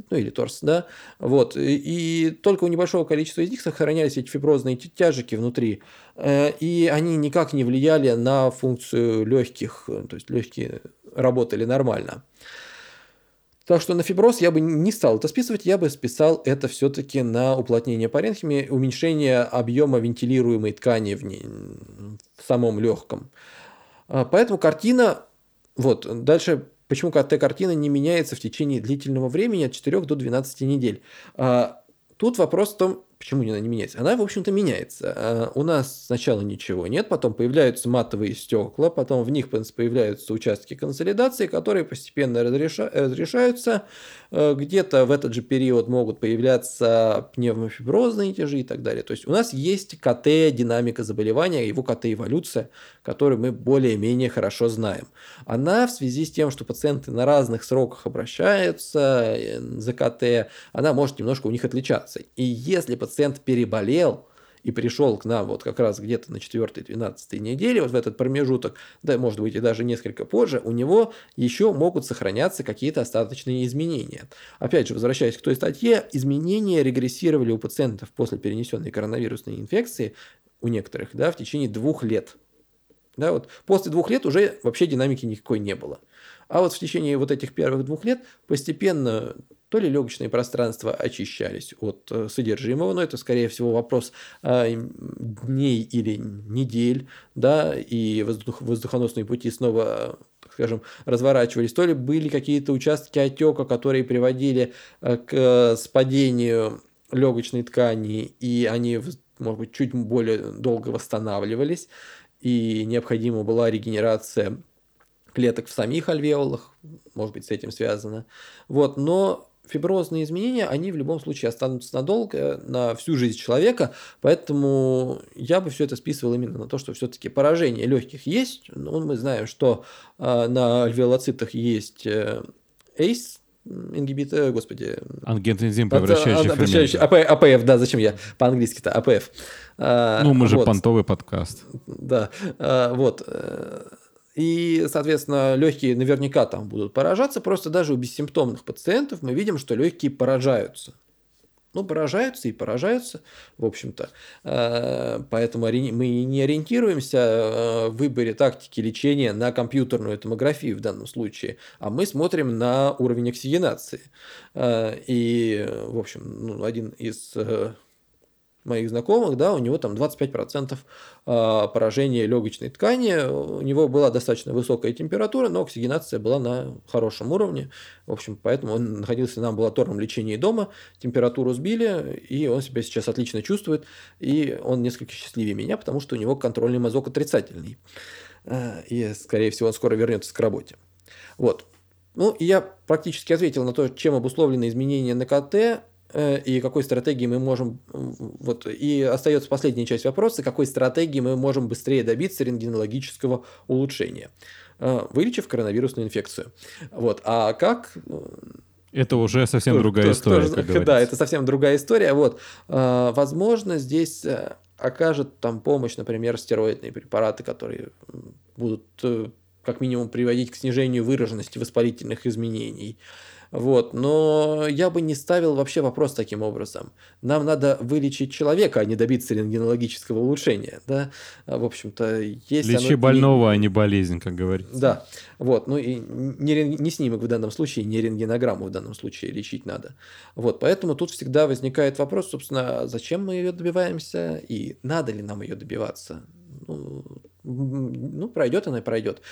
ну или торс, да, вот, и, только у небольшого количества из них сохранялись эти фиброзные тяжики внутри, э, и они никак не влияли на функцию легких, то есть легкие работали нормально. Так что на фиброз я бы не стал это списывать, я бы списал это все-таки на уплотнение паренхимии, уменьшение объема вентилируемой ткани в, не, в самом легком. А, поэтому картина, вот, дальше, почему КТ-картина не меняется в течение длительного времени от 4 до 12 недель. А, тут вопрос в том, Почему она не меняется? Она, в общем-то, меняется. А, у нас сначала ничего нет, потом появляются матовые стекла, потом в них появляются участки консолидации, которые постепенно разреша... разрешаются. Э, где-то в этот же период могут появляться пневмофиброзные тяжи и так далее. То есть у нас есть КТ, динамика заболевания, его КТ-эволюция, которую мы более-менее хорошо знаем. Она в связи с тем, что пациенты на разных сроках обращаются э, за КТ, она может немножко у них отличаться. И если пациент переболел и пришел к нам вот как раз где-то на 4-12 неделе, вот в этот промежуток, да, может быть, и даже несколько позже, у него еще могут сохраняться какие-то остаточные изменения. Опять же, возвращаясь к той статье, изменения регрессировали у пациентов после перенесенной коронавирусной инфекции, у некоторых, да, в течение двух лет. Да, вот после двух лет уже вообще динамики никакой не было. А вот в течение вот этих первых двух лет постепенно то ли легочные пространства очищались от э, содержимого, но это, скорее всего, вопрос э, дней или недель, да, и воздух, воздухоносные пути снова скажем, разворачивались, то ли были какие-то участки отека, которые приводили э, к спадению легочной ткани, и они, может быть, чуть более долго восстанавливались, и необходима была регенерация клеток в самих альвеолах, может быть, с этим связано. Вот, но фиброзные изменения, они в любом случае останутся надолго, на всю жизнь человека, поэтому я бы все это списывал именно на то, что все-таки поражение легких есть. Ну, мы знаем, что э, на альвеолоцитах есть э, ACE, ингибитор, господи. Ангиотензин превращающий фермент. АП, АПФ, да, зачем я по-английски-то АПФ. А, ну, мы же вот. понтовый подкаст. Да, а, вот. И, соответственно, легкие наверняка там будут поражаться. Просто даже у бессимптомных пациентов мы видим, что легкие поражаются. ну, поражаются и поражаются, в общем-то. Э, поэтому мы не ориентируемся э, в выборе тактики лечения на компьютерную томографию в данном случае, а мы смотрим на уровень оксигенации. Э, и, в общем, ну, один из моих знакомых, да, у него там 25% а, поражения легочной ткани, у него была достаточно высокая температура, но оксигенация была на хорошем уровне, в общем, поэтому он находился на амбулаторном лечении дома, температуру сбили, и он себя сейчас отлично чувствует, и он несколько счастливее меня, потому что у него контрольный мазок отрицательный, а, и, скорее всего, он скоро вернется к работе. Вот. Ну, я практически ответил на то, чем обусловлены изменения на КТ. Э, и какой стратегии мы можем... Вот, и остается последняя часть вопроса, какой стратегии мы можем быстрее добиться рентгенологического улучшения, э, вылечив коронавирусную инфекцию. Вот. А как... Э, это уже совсем кто, другая кто, история, кто, как говорится. Да, это совсем другая история. Вот. Возможно, здесь окажет там помощь, например, стероидные препараты, которые будут как минимум приводить к снижению выраженности воспалительных изменений. Вот. Но я бы не ставил вообще вопрос таким образом. Нам надо вылечить человека, а не добиться рентгенологического улучшения. Да? В общем-то, есть Лечи оно... больного, а не болезнь, как говорится. Да. Вот. Ну и не, не снимок в данном случае, не рентгенограмму в данном случае лечить надо. Вот. Поэтому тут всегда возникает вопрос, собственно, зачем мы ее добиваемся и надо ли нам ее добиваться. Ну, ну пройдет она и пройдет.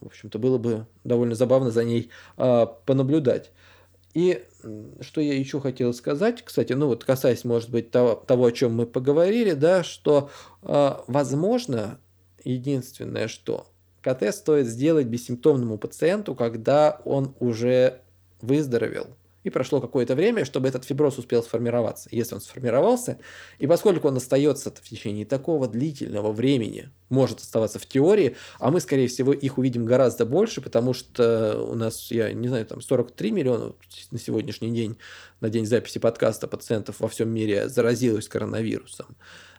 В общем-то, было бы довольно забавно за ней а, понаблюдать. И что я еще хотел сказать, кстати, ну вот касаясь, может быть, того, того о чем мы поговорили, да, что, а, возможно, единственное, что КТ стоит сделать бессимптомному пациенту, когда он уже выздоровел и прошло какое-то время, чтобы этот фиброз успел сформироваться. Если он сформировался, и поскольку он остается в течение такого длительного времени, может оставаться в теории, а мы, скорее всего, их увидим гораздо больше, потому что у нас, я не знаю, там 43 миллиона на сегодняшний день, на день записи подкаста пациентов во всем мире заразилось коронавирусом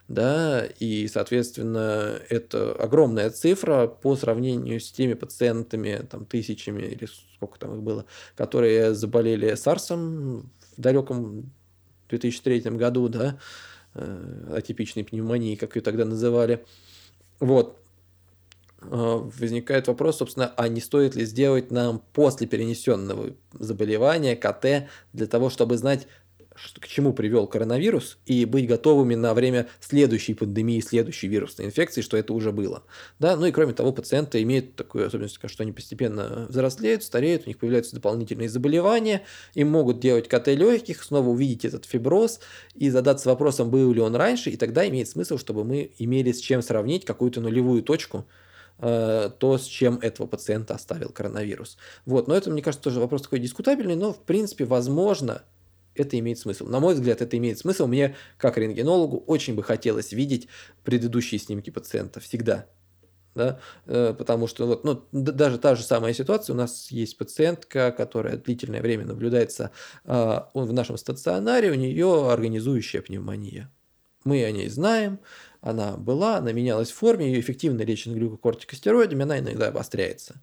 да, и, соответственно, это огромная цифра по сравнению с теми пациентами, там, тысячами или сколько там их было, которые заболели САРСом в далеком 2003 году, да, э, атипичной пневмонии, как ее тогда называли. Вот. Э, возникает вопрос, собственно, а не стоит ли сделать нам после перенесенного заболевания КТ для того, чтобы знать, к чему привел коронавирус, и быть готовыми на время следующей пандемии, следующей вирусной инфекции, что это уже было. Да? Ну и кроме того, пациенты имеют такую особенность, что они постепенно взрослеют, стареют, у них появляются дополнительные заболевания, им могут делать КТ легких, снова увидеть этот фиброз и задаться вопросом, был ли он раньше, и тогда имеет смысл, чтобы мы имели с чем сравнить какую-то нулевую точку, э, то, с чем этого пациента оставил коронавирус. Вот. Но это, мне кажется, тоже вопрос такой дискутабельный, но, в принципе, возможно, это имеет смысл. На мой взгляд, это имеет смысл. Мне, как рентгенологу, очень бы хотелось видеть предыдущие снимки пациента всегда. Да? Э, потому что вот, ну, даже та же самая ситуация, у нас есть пациентка, которая длительное время наблюдается э, в нашем стационаре, у нее организующая пневмония. Мы о ней знаем, она была, она менялась в форме, ее эффективно лечат глюкокортикостероидами, она иногда обостряется.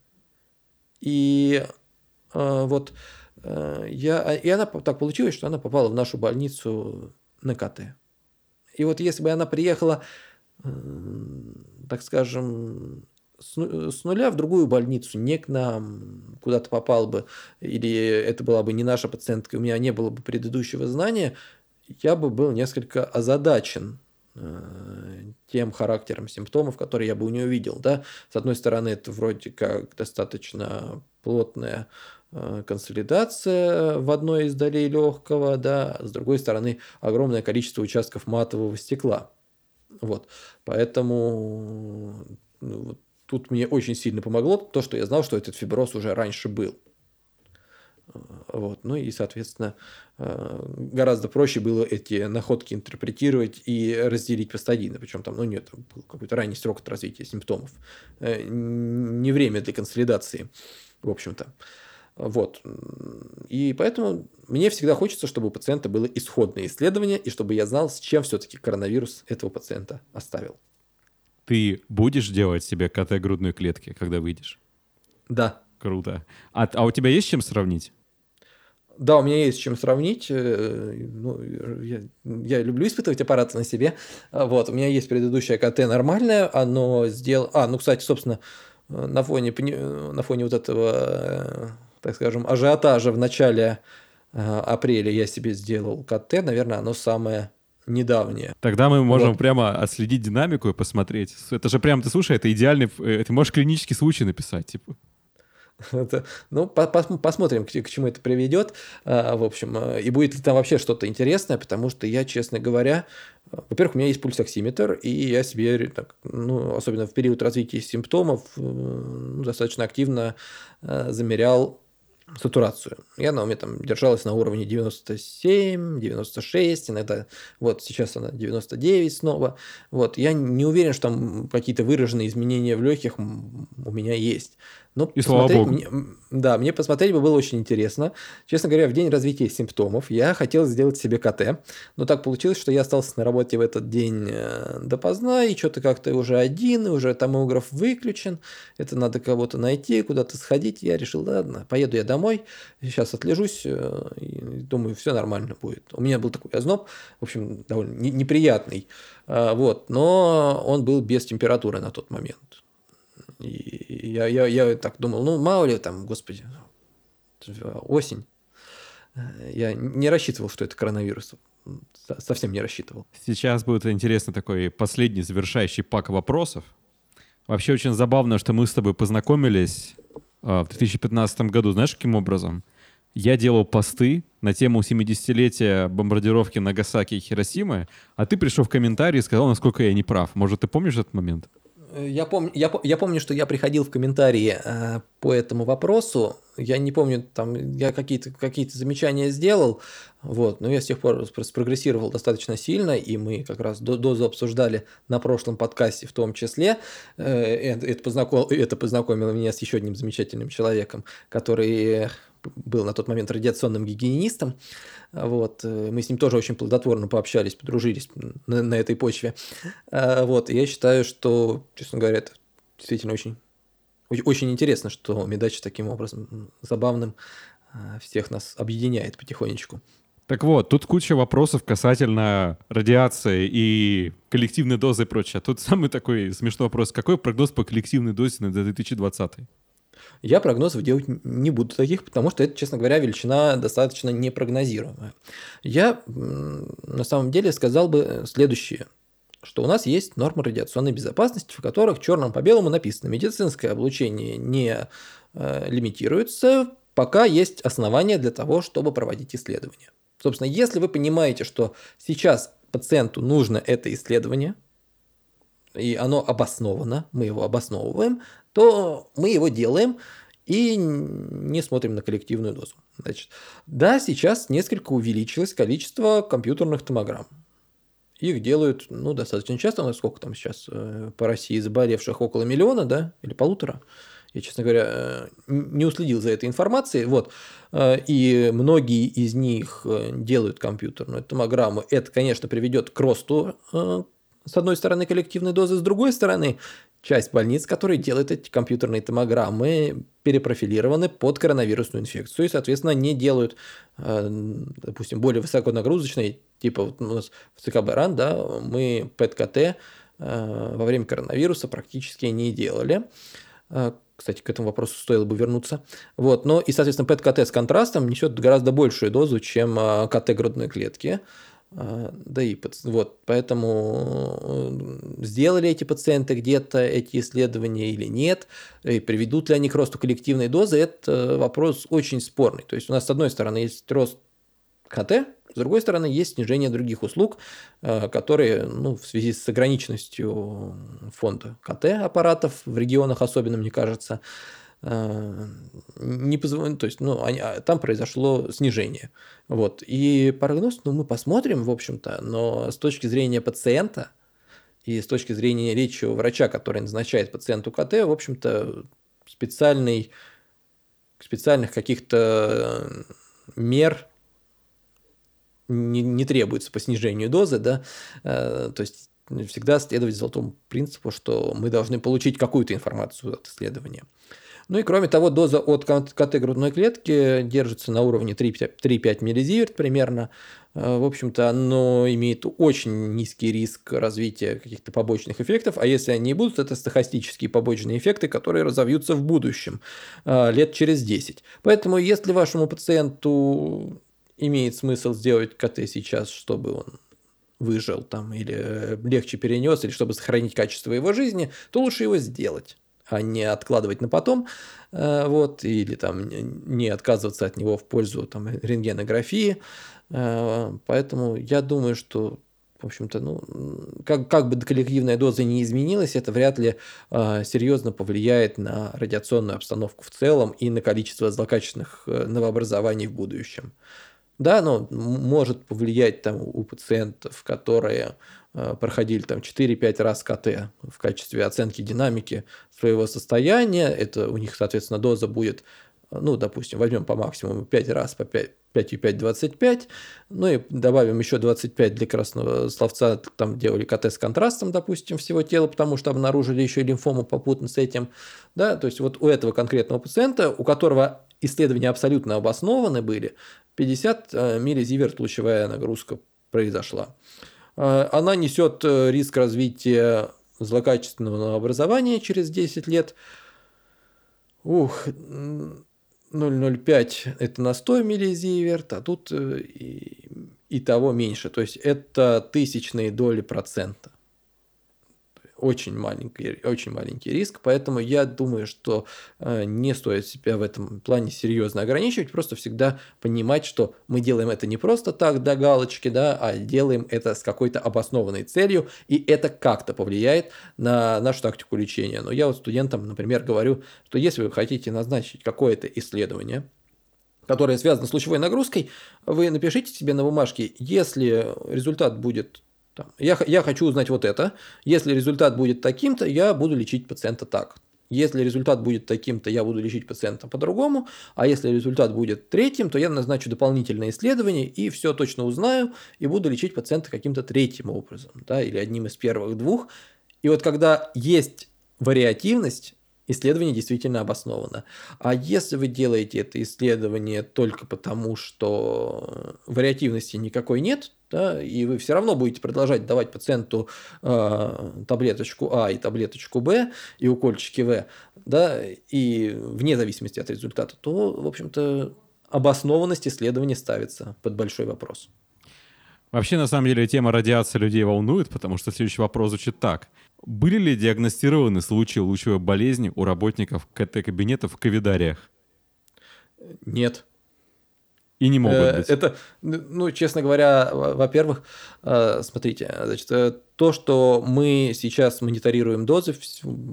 И э, вот я, а, и она так получилось, что она попала в нашу больницу на КТ. И вот если бы она приехала, так скажем, с нуля в другую больницу, не к нам, куда-то попал бы, или это была бы не наша пациентка, у меня не было бы предыдущего знания, я бы был несколько озадачен э, тем характером симптомов, которые я бы у нее увидел. Да? С одной стороны, это вроде как достаточно плотная Э, консолидация в одной из долей легкого, да, с другой стороны огромное количество участков матового стекла. Вот. Поэтому ну, тут мне очень сильно помогло то, что я знал, что этот фиброз уже раньше был. Э, вот. Ну и, соответственно, э, гораздо проще было эти находки интерпретировать и разделить по стадийно. Причем там, ну нет, был какой-то ранний срок от развития симптомов. Не время для консолидации, в общем-то. Вот. И поэтому мне всегда хочется, чтобы у пациента было исходное исследование, и чтобы я знал, с чем все-таки коронавирус этого пациента оставил. Ты будешь делать себе КТ грудной клетки, когда выйдешь? Да. Круто. А, а у тебя есть чем сравнить? Да, у меня есть с чем сравнить. Э, ну, я, я люблю испытывать аппараты на себе. А, вот, у меня есть предыдущее КТ нормальное, оно сделало... А, ну, кстати, собственно, на фоне, на фоне вот этого, э, так скажем, ажиотажа в начале э, апреля я себе сделал КТ, наверное, оно самое недавнее. Тогда мы можем вот. прямо отследить динамику и посмотреть. Это же прям, ты слушай, это идеальный... Ты можешь клинический случай написать, типа. Это, ну, по -пос посмотрим, к, к чему это приведет. А, в общем, и будет ли там вообще что-то интересное, потому что я, честно говоря, во-первых, у меня есть пульсоксиметр, и я себе, так, ну, особенно в период развития симптомов, ну, достаточно активно замерял сатурацию. И она у там держалась на уровне 97, 96, иногда вот сейчас она 99 снова. Вот, я не уверен, что там какие-то выраженные изменения в легких у меня есть. Но и слава богу. Мне, да, мне посмотреть бы было очень интересно. Честно говоря, в день развития симптомов я хотел сделать себе КТ, но так получилось, что я остался на работе в этот день э, допоздна, и что-то как-то уже один, и уже томограф выключен, это надо кого-то найти, куда-то сходить. Я решил, ладно, поеду я домой, сейчас отлежусь, э, и думаю, все нормально будет. У меня был такой озноб, в общем, довольно неприятный, э, вот, но он был без температуры на тот момент. И я, я, я так думал, ну, мало ли там, господи, осень. Я не рассчитывал, что это коронавирус. Совсем не рассчитывал. Сейчас будет интересно такой последний завершающий пак вопросов. Вообще очень забавно, что мы с тобой познакомились э, в 2015 году. Знаешь, каким образом? Я делал посты на тему 70-летия бомбардировки Нагасаки и Хиросимы, а ты пришел в комментарии и сказал, насколько я не прав. Может, ты помнишь этот момент? Я, пом... я, я помню, что я приходил в комментарии э, по этому вопросу. Я не помню, там я какие-то какие замечания сделал, вот, но я с тех пор спрогрессировал достаточно сильно, и мы как раз дозу обсуждали на прошлом подкасте в том числе. Э, это, познаком... это познакомило меня с еще одним замечательным человеком, который был на тот момент радиационным гигиенистом. Вот. Э, мы с ним тоже очень плодотворно пообщались, подружились на, на этой почве. А, вот. Я считаю, что, честно говоря, это действительно очень, очень интересно, что Медач таким образом забавным а, всех нас объединяет потихонечку. Так вот, тут куча вопросов касательно радиации и коллективной дозы и прочее. Тут самый такой смешной вопрос. Какой прогноз по коллективной дозе на 2020? Я прогнозов делать не буду таких, потому что это, честно говоря, величина достаточно непрогнозируемая. Я на самом деле сказал бы следующее что у нас есть нормы радиационной безопасности, в которых черным по белому написано, медицинское облучение не э, лимитируется, пока есть основания для того, чтобы проводить исследования. Собственно, если вы понимаете, что сейчас пациенту нужно это исследование, и оно обосновано, мы его обосновываем, то мы его делаем и не смотрим на коллективную дозу. Значит, да, сейчас несколько увеличилось количество компьютерных томограмм. Их делают, ну, достаточно часто. У нас сколько там сейчас э, по России заболевших? Около миллиона, да? Или полутора? Я, честно говоря, э, не уследил за этой информацией. Вот. Э, и многие из них делают компьютерную томограмму. Это, конечно, приведет к росту с одной стороны, коллективной дозы, с другой стороны, часть больниц, которые делают эти компьютерные томограммы, перепрофилированы под коронавирусную инфекцию и, соответственно, не делают, э, допустим, более высоконагрузочные, типа вот у нас в ЦКБ РАН, да, мы ПЭТ-КТ э, во время коронавируса практически не делали. Э, кстати, к этому вопросу стоило бы вернуться. Вот, но и, соответственно, ПЭТ-КТ с контрастом несет гораздо большую дозу, чем КТ грудной клетки. А, да и вот, поэтому э, сделали эти пациенты где-то эти исследования или нет, и приведут ли они к росту коллективной дозы, это вопрос очень спорный. То есть у нас с одной стороны есть рост КТ, с другой стороны есть снижение других услуг, э, которые ну, в связи с ограниченностью фонда КТ аппаратов в регионах особенно, мне кажется, Э, не позвонили, то есть, ну, они, а, там произошло снижение. Вот. И прогноз, ну, мы посмотрим, в общем-то, но с точки зрения пациента и с точки зрения речи врача, который назначает пациенту КТ, в общем-то, специальный, специальных каких-то мер не, не требуется по снижению дозы, да, э, то есть всегда следовать золотому принципу, что мы должны получить какую-то информацию от исследования. Ну и кроме того, доза от КТ грудной клетки держится на уровне 3-5 миллизиверт примерно. Э, в общем-то, оно имеет очень низкий риск развития каких-то побочных эффектов, а если они и будут, это стахастические побочные эффекты, которые разовьются в будущем, э, лет через 10. Поэтому, если вашему пациенту имеет смысл сделать КТ сейчас, чтобы он выжил там или легче перенес, или чтобы сохранить качество его жизни, то лучше его сделать а не откладывать на потом, э, вот, или там не отказываться от него в пользу там, рентгенографии. Э, поэтому я думаю, что в общем-то, ну, как, как бы коллективная доза не изменилась, это вряд ли э, серьезно повлияет на радиационную обстановку в целом и на количество злокачественных э, новообразований в будущем. Да, но может повлиять там у пациентов, которые проходили там 4-5 раз КТ в качестве оценки динамики своего состояния. Это у них, соответственно, доза будет, ну, допустим, возьмем по максимуму 5 раз по 5, 5,5 25, ну и добавим еще 25 для красного словца, там делали КТ с контрастом, допустим, всего тела, потому что обнаружили еще лимфому попутно с этим, да, то есть вот у этого конкретного пациента, у которого исследования абсолютно обоснованы были, 50 э, миллизиверт лучевая нагрузка произошла. Э, она несет э, риск развития злокачественного образования через 10 лет. Ух, 0,05 это на 100 миллизиверт, а тут э, и, и того меньше. То есть это тысячные доли процента очень маленький, очень маленький риск, поэтому я думаю, что э, не стоит себя в этом плане серьезно ограничивать, просто всегда понимать, что мы делаем это не просто так до галочки, да, а делаем это с какой-то обоснованной целью, и это как-то повлияет на нашу тактику лечения. Но я вот студентам, например, говорю, что если вы хотите назначить какое-то исследование, которое связано с лучевой нагрузкой, вы напишите себе на бумажке, если результат будет я, я хочу узнать вот это. Если результат будет таким-то, я буду лечить пациента так. Если результат будет таким-то, я буду лечить пациента по-другому, а если результат будет третьим, то я назначу дополнительное исследование и все точно узнаю и буду лечить пациента каким-то третьим образом, да, или одним из первых двух. И вот когда есть вариативность, исследование действительно обосновано. А если вы делаете это исследование только потому, что вариативности никакой нет, да, и вы все равно будете продолжать давать пациенту э, таблеточку А и таблеточку Б и укольчики В, да, и вне зависимости от результата, то, в общем-то, обоснованность исследования ставится под большой вопрос. Вообще, на самом деле, тема радиации людей волнует, потому что следующий вопрос звучит так. Были ли диагностированы случаи лучевой болезни у работников КТ-кабинетов в ковидариях? Нет. И не могут э, быть. Это, ну, честно говоря, во-первых, э, смотрите, значит, э, то, что мы сейчас мониторируем дозы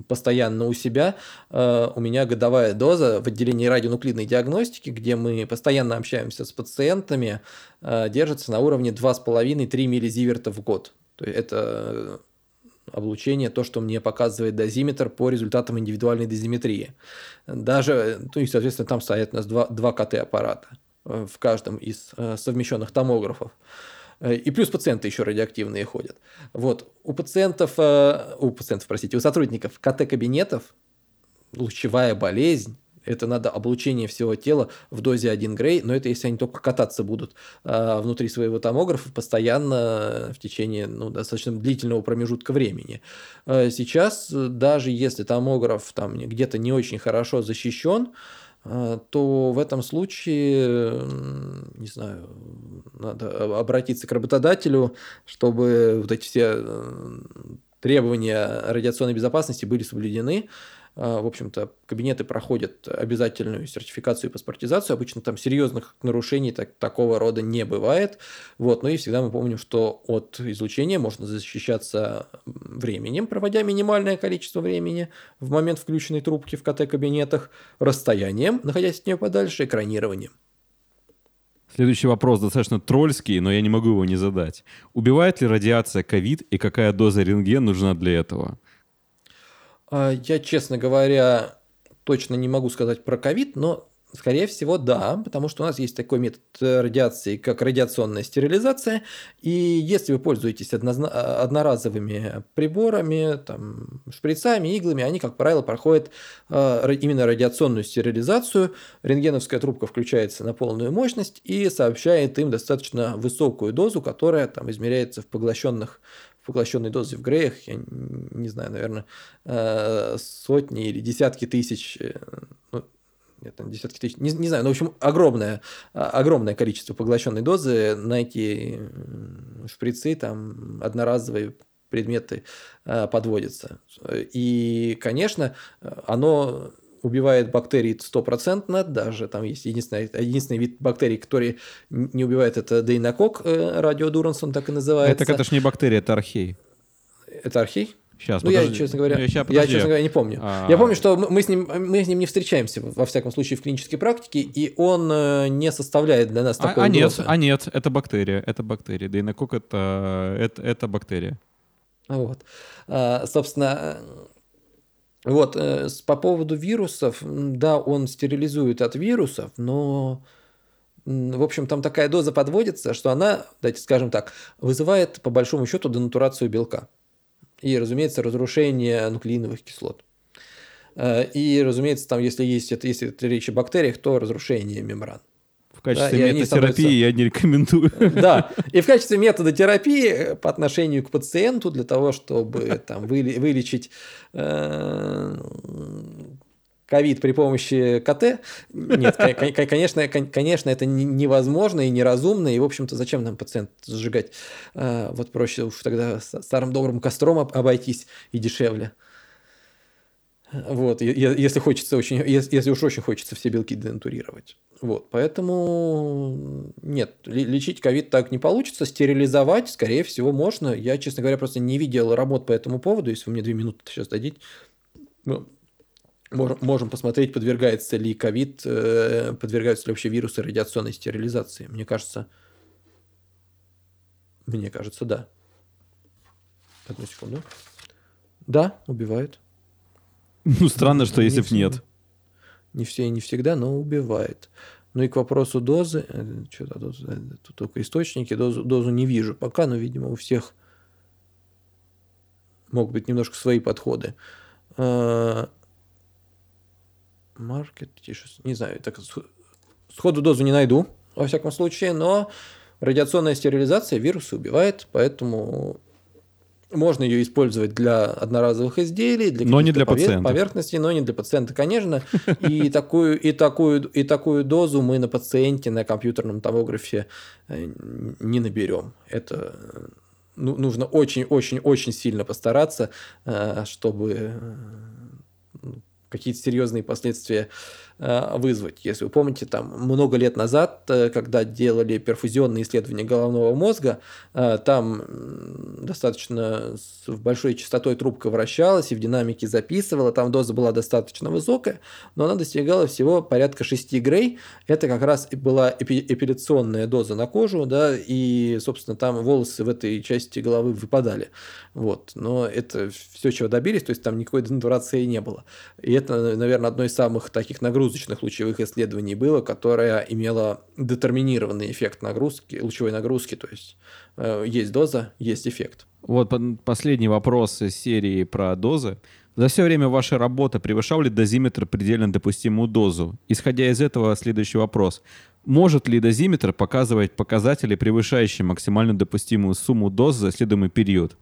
постоянно у себя, у меня годовая доза в отделении радионуклидной диагностики, где мы постоянно общаемся с пациентами, держится на уровне 2,5-3 миллизиверта в год. То есть это облучение, то, что мне показывает дозиметр по результатам индивидуальной дозиметрии. Даже, ну и, соответственно, там стоят у нас два, два КТ-аппарата. Э, в каждом из э, совмещенных томографов. Э, и плюс пациенты еще радиоактивные ходят. Вот. У пациентов, у пациентов, простите, у сотрудников КТ-кабинетов лучевая болезнь это надо облучение всего тела в дозе 1 грей, но это если они только кататься будут э, внутри своего томографа постоянно в течение ну, достаточно длительного промежутка времени. Э, сейчас, даже если томограф там где-то не очень хорошо защищен, а, то в этом случае, не знаю, надо обратиться к работодателю, чтобы вот эти все требования радиационной безопасности были соблюдены. А, в общем-то, кабинеты проходят обязательную сертификацию и паспортизацию. Обычно там серьезных нарушений так, такого рода не бывает. Вот. Но и всегда мы помним, что от излучения можно защищаться временем, проводя минимальное количество времени в момент включенной трубки в КТ-кабинетах, расстоянием, находясь от нее подальше, экранированием. Следующий вопрос достаточно трольский, но я не могу его не задать. Убивает ли радиация ковид и какая доза рентген нужна для этого? А, я, честно говоря, точно не могу сказать про ковид, но Скорее всего, да, потому что у нас есть такой метод радиации, как радиационная стерилизация, и если вы пользуетесь одноразовыми приборами, там, шприцами, иглами, они, как правило, проходят э, именно радиационную стерилизацию. Рентгеновская трубка включается на полную мощность и сообщает им достаточно высокую дозу, которая там измеряется в поглощенных поглощенной дозе в греях, я не знаю, наверное, э, сотни или десятки тысяч, э, ну, нет, десятки тысяч, не, не знаю, но, в общем, огромное, а, огромное количество поглощенной дозы на эти шприцы, там, одноразовые предметы э, подводятся. И, конечно, оно убивает бактерии стопроцентно, даже там есть единственный, единственный вид бактерий, который не убивает, это дейнокок, э, радиодуранс, он так и называется. Это, это ж не бактерия, это архей. Это архей? Сейчас, ну, подожди. я, честно говоря, я, сейчас, я, честно говоря, не помню. А... Я помню, что мы с, ним, мы с ним не встречаемся, во всяком случае, в клинической практике, и он э, не составляет для нас такой а, а нет, а нет, это бактерия, это бактерия. Дейнокок это, это, это бактерия. Вот. А, собственно, вот, э, по поводу вирусов, да, он стерилизует от вирусов, но, в общем, там такая доза подводится, что она, давайте скажем так, вызывает, по большому счету, денатурацию белка. И, разумеется, разрушение нуклеиновых кислот. Э, и, разумеется, там, если есть если речь о бактериях, то разрушение мембран качестве да, метатерапии я не рекомендую. Да, и в качестве метода терапии по отношению к пациенту для того, чтобы там, вылечить э, ковид при помощи КТ. Нет, конечно, конечно, это невозможно и неразумно, и, в общем-то, зачем нам пациент сжигать? Э, вот проще уж тогда старым добрым костром обойтись и дешевле. Вот, если хочется очень, если уж очень хочется все белки денатурировать. Вот, поэтому нет, лечить ковид так не получится, стерилизовать, скорее всего, можно. Я, честно говоря, просто не видел работ по этому поводу. Если вы мне две минуты сейчас дадите, ну, можем посмотреть, подвергается ли ковид, э, подвергаются ли вообще вирусы радиационной стерилизации. Мне кажется, мне кажется, да. Одну секунду. Да, убивает. Ну, странно, что если бы нет. Не все и не всегда, но убивает. Ну и к вопросу дозы, э, что-то доза, э, тут только источники, дозу, дозу не вижу пока, но, видимо, у всех могут быть немножко свои подходы. Маркет, тише, не знаю, так сходу дозу не найду, во всяком случае, но радиационная стерилизация вирусы убивает, поэтому можно ее использовать для одноразовых изделий, для но не для повер... пациента. поверхностей, но не для пациента, конечно. И такую, и, такую, и такую дозу мы на пациенте на компьютерном томографе э, не наберем. Это ну, нужно очень-очень-очень сильно постараться, э, чтобы э, какие-то серьезные последствия вызвать. Если вы помните, там много лет назад, э, когда делали перфузионные исследования головного мозга, э, там достаточно с большой частотой трубка вращалась и в динамике записывала, там доза была достаточно высокая, но она достигала всего порядка 6 грей. Это как раз была эпиляционная доза на кожу, да, и, собственно, там волосы в этой части головы выпадали. Вот. Но это все, чего добились, то есть там никакой денатурации не было. И это, наверное, одно из самых таких нагрузок нагрузочных лучевых исследований было, которое имело детерминированный эффект нагрузки, лучевой нагрузки, то есть э, есть доза, есть эффект. Вот последний вопрос из серии про дозы. За все время вашей работы превышал ли дозиметр предельно допустимую дозу? Исходя из этого, следующий вопрос. Может ли дозиметр показывать показатели, превышающие максимально допустимую сумму доз за исследуемый период?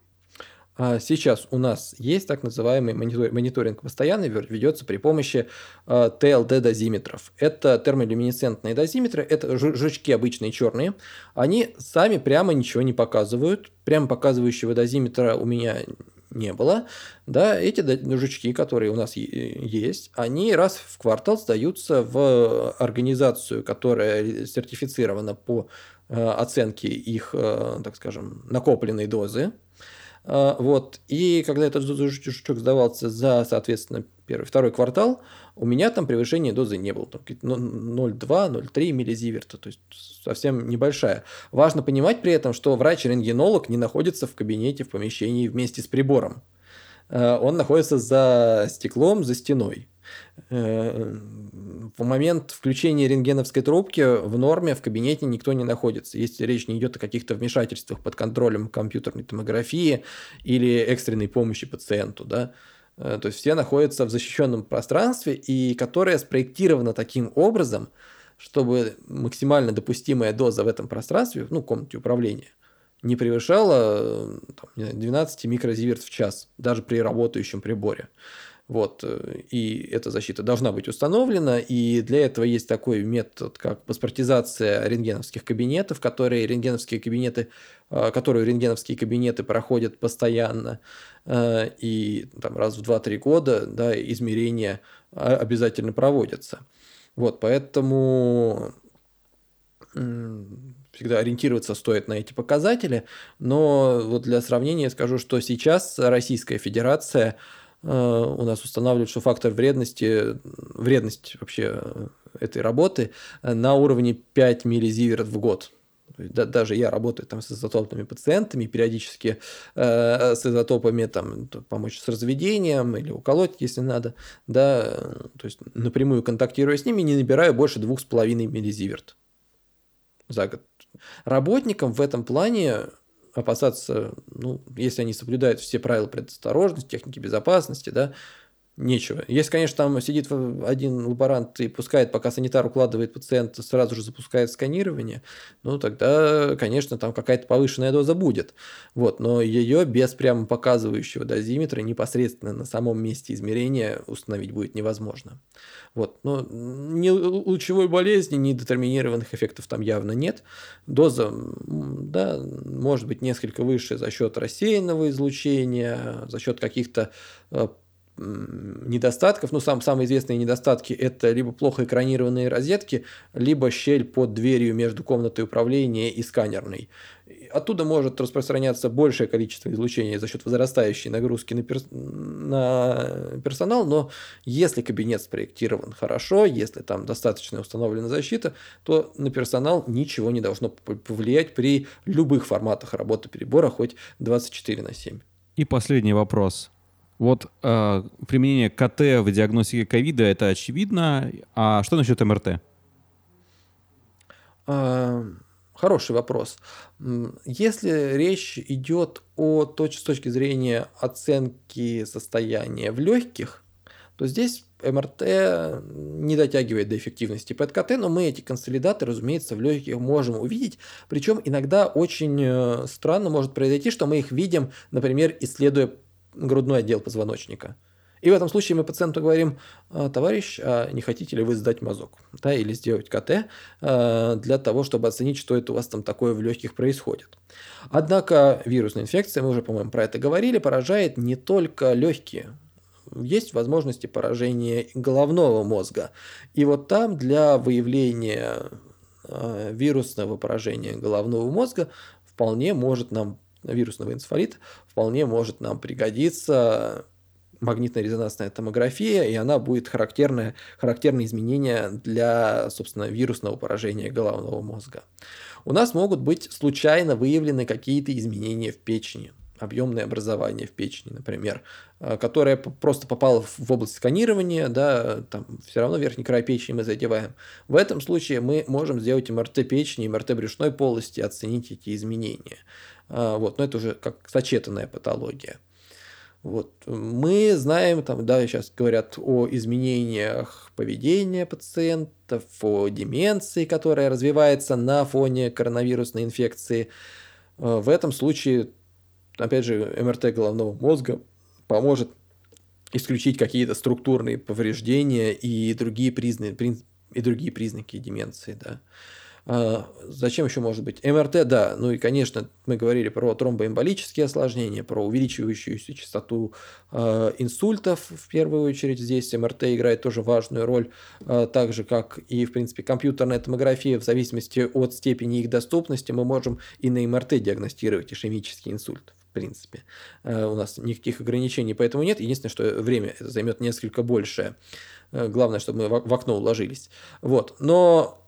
А сейчас у нас есть так называемый мониторинг постоянный, ведется при помощи ТЛД-дозиметров. Это термолюминесцентные дозиметры, это жучки обычные черные. Они сами прямо ничего не показывают. Прямо показывающего дозиметра у меня не было. Да, эти жучки, которые у нас есть, они раз в квартал сдаются в организацию, которая сертифицирована по э, оценке их, так скажем, накопленной дозы. А, вот. И когда этот жучок сдавался за, соответственно, первый, второй квартал, у меня там превышения дозы не было. Там 0,2-0,3 миллизиверта, то есть совсем небольшая. Важно понимать при этом, что врач-рентгенолог не находится в кабинете, в помещении вместе с прибором. А, он находится за стеклом, за стеной. Э, в момент включения рентгеновской трубки в норме в кабинете никто не находится, если речь не идет о каких-то вмешательствах под контролем компьютерной томографии или экстренной помощи пациенту. Да? Э, то есть все находятся в защищенном пространстве, и которое спроектировано таким образом, чтобы максимально допустимая доза в этом пространстве, ну, комнате управления, не превышала там, 12 микрозиверт в час, даже при работающем приборе. Вот, э, и эта защита должна быть установлена, и для этого есть такой метод, как паспортизация рентгеновских кабинетов, которые рентгеновские кабинеты, э, которую рентгеновские кабинеты проходят постоянно, э, и там, раз в 2-3 года да, измерения обязательно проводятся. Вот, поэтому всегда ориентироваться стоит на эти показатели, но вот для сравнения скажу, что сейчас Российская Федерация – у нас устанавливают, что фактор вредности, вредность вообще этой работы э, на уровне 5 миллизиверт в год. Даже я работаю там с изотопными пациентами, периодически э, с изотопами там, помочь с разведением или уколоть, если надо, да, то есть напрямую контактируя с ними, не набираю больше 2,5 миллизиверт за год. Работникам в этом плане опасаться, ну, если они соблюдают все правила предосторожности, техники безопасности, да, нечего. Если, конечно, там сидит один лаборант и пускает, пока санитар укладывает пациента, сразу же запускает сканирование, ну, тогда, конечно, там какая-то повышенная доза будет. Вот, но ее без прямо показывающего дозиметра непосредственно на самом месте измерения установить будет невозможно. Вот, но ни лучевой болезни, ни детерминированных эффектов там явно нет. Доза, да, может быть несколько выше за счет рассеянного излучения, за счет каких-то э, недостатков, ну, сам, самые известные недостатки – это либо плохо экранированные розетки, либо щель под дверью между комнатой управления и сканерной. Оттуда может распространяться большее количество излучения за счет возрастающей нагрузки на, перс... на персонал, но если кабинет спроектирован хорошо, если там достаточно установлена защита, то на персонал ничего не должно повлиять при любых форматах работы перебора, хоть 24 на 7. И последний вопрос. Вот э, применение КТ в диагностике ковида это очевидно. А что насчет МРТ? А, хороший вопрос. Если речь идет о точ с точки зрения оценки состояния в легких, то здесь МРТ не дотягивает до эффективности ПЭТ-КТ, но мы эти консолидаты, разумеется, в легких можем увидеть. Причем иногда очень э, странно может произойти, что мы их видим, например, исследуя грудной отдел позвоночника. И в этом случае мы пациенту говорим, «А, товарищ, а не хотите ли вы сдать мазок? Да, или сделать КТ а, для того, чтобы оценить, что это у вас там такое в легких происходит. Однако вирусная инфекция, мы уже, по-моему, про это говорили, поражает не только легкие. Есть возможности поражения головного мозга. И вот там для выявления вирусного поражения головного мозга вполне может нам вирусного энцефалита, вполне может нам пригодиться магнитно-резонансная томография, и она будет характерное, характерное изменение для, собственно, вирусного поражения головного мозга. У нас могут быть случайно выявлены какие-то изменения в печени, объемное образование в печени, например, э, которое просто попало в область сканирования, да, там все равно верхний край печени мы задеваем. В этом случае мы можем сделать МРТ печени, МРТ брюшной полости, оценить эти изменения. А, вот, но это уже как сочетанная патология. Вот. Мы знаем, там, да, сейчас говорят о изменениях поведения пациентов, о деменции, которая развивается на фоне коронавирусной инфекции. А, в этом случае, опять же, МРТ головного мозга поможет исключить какие-то структурные повреждения и другие признаки, и другие признаки деменции. Да. А, зачем еще может быть? МРТ, да. Ну и, конечно, мы говорили про тромбоэмболические осложнения, про увеличивающуюся частоту э, инсультов. В первую очередь здесь МРТ играет тоже важную роль, э, так же, как и, в принципе, компьютерная томография. В зависимости от степени их доступности мы можем и на МРТ диагностировать ишемический инсульт в принципе. У нас никаких ограничений поэтому нет. Единственное, что время займет несколько больше. Главное, чтобы мы в окно уложились. Вот. Но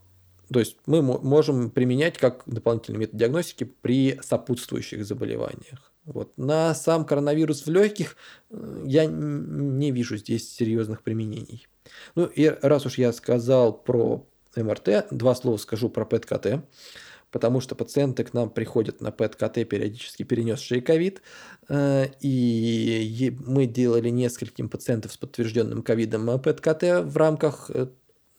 то есть мы можем применять как дополнительный метод диагностики при сопутствующих заболеваниях. Вот. На сам коронавирус в легких э, я не вижу здесь серьезных применений. Ну и раз уж я сказал про МРТ, два слова скажу про ПЭТ-КТ, потому что пациенты к нам приходят на ПЭТ-КТ, периодически перенесшие ковид, э, и мы делали нескольким пациентам с подтвержденным ковидом ПЭТ-КТ в рамках э,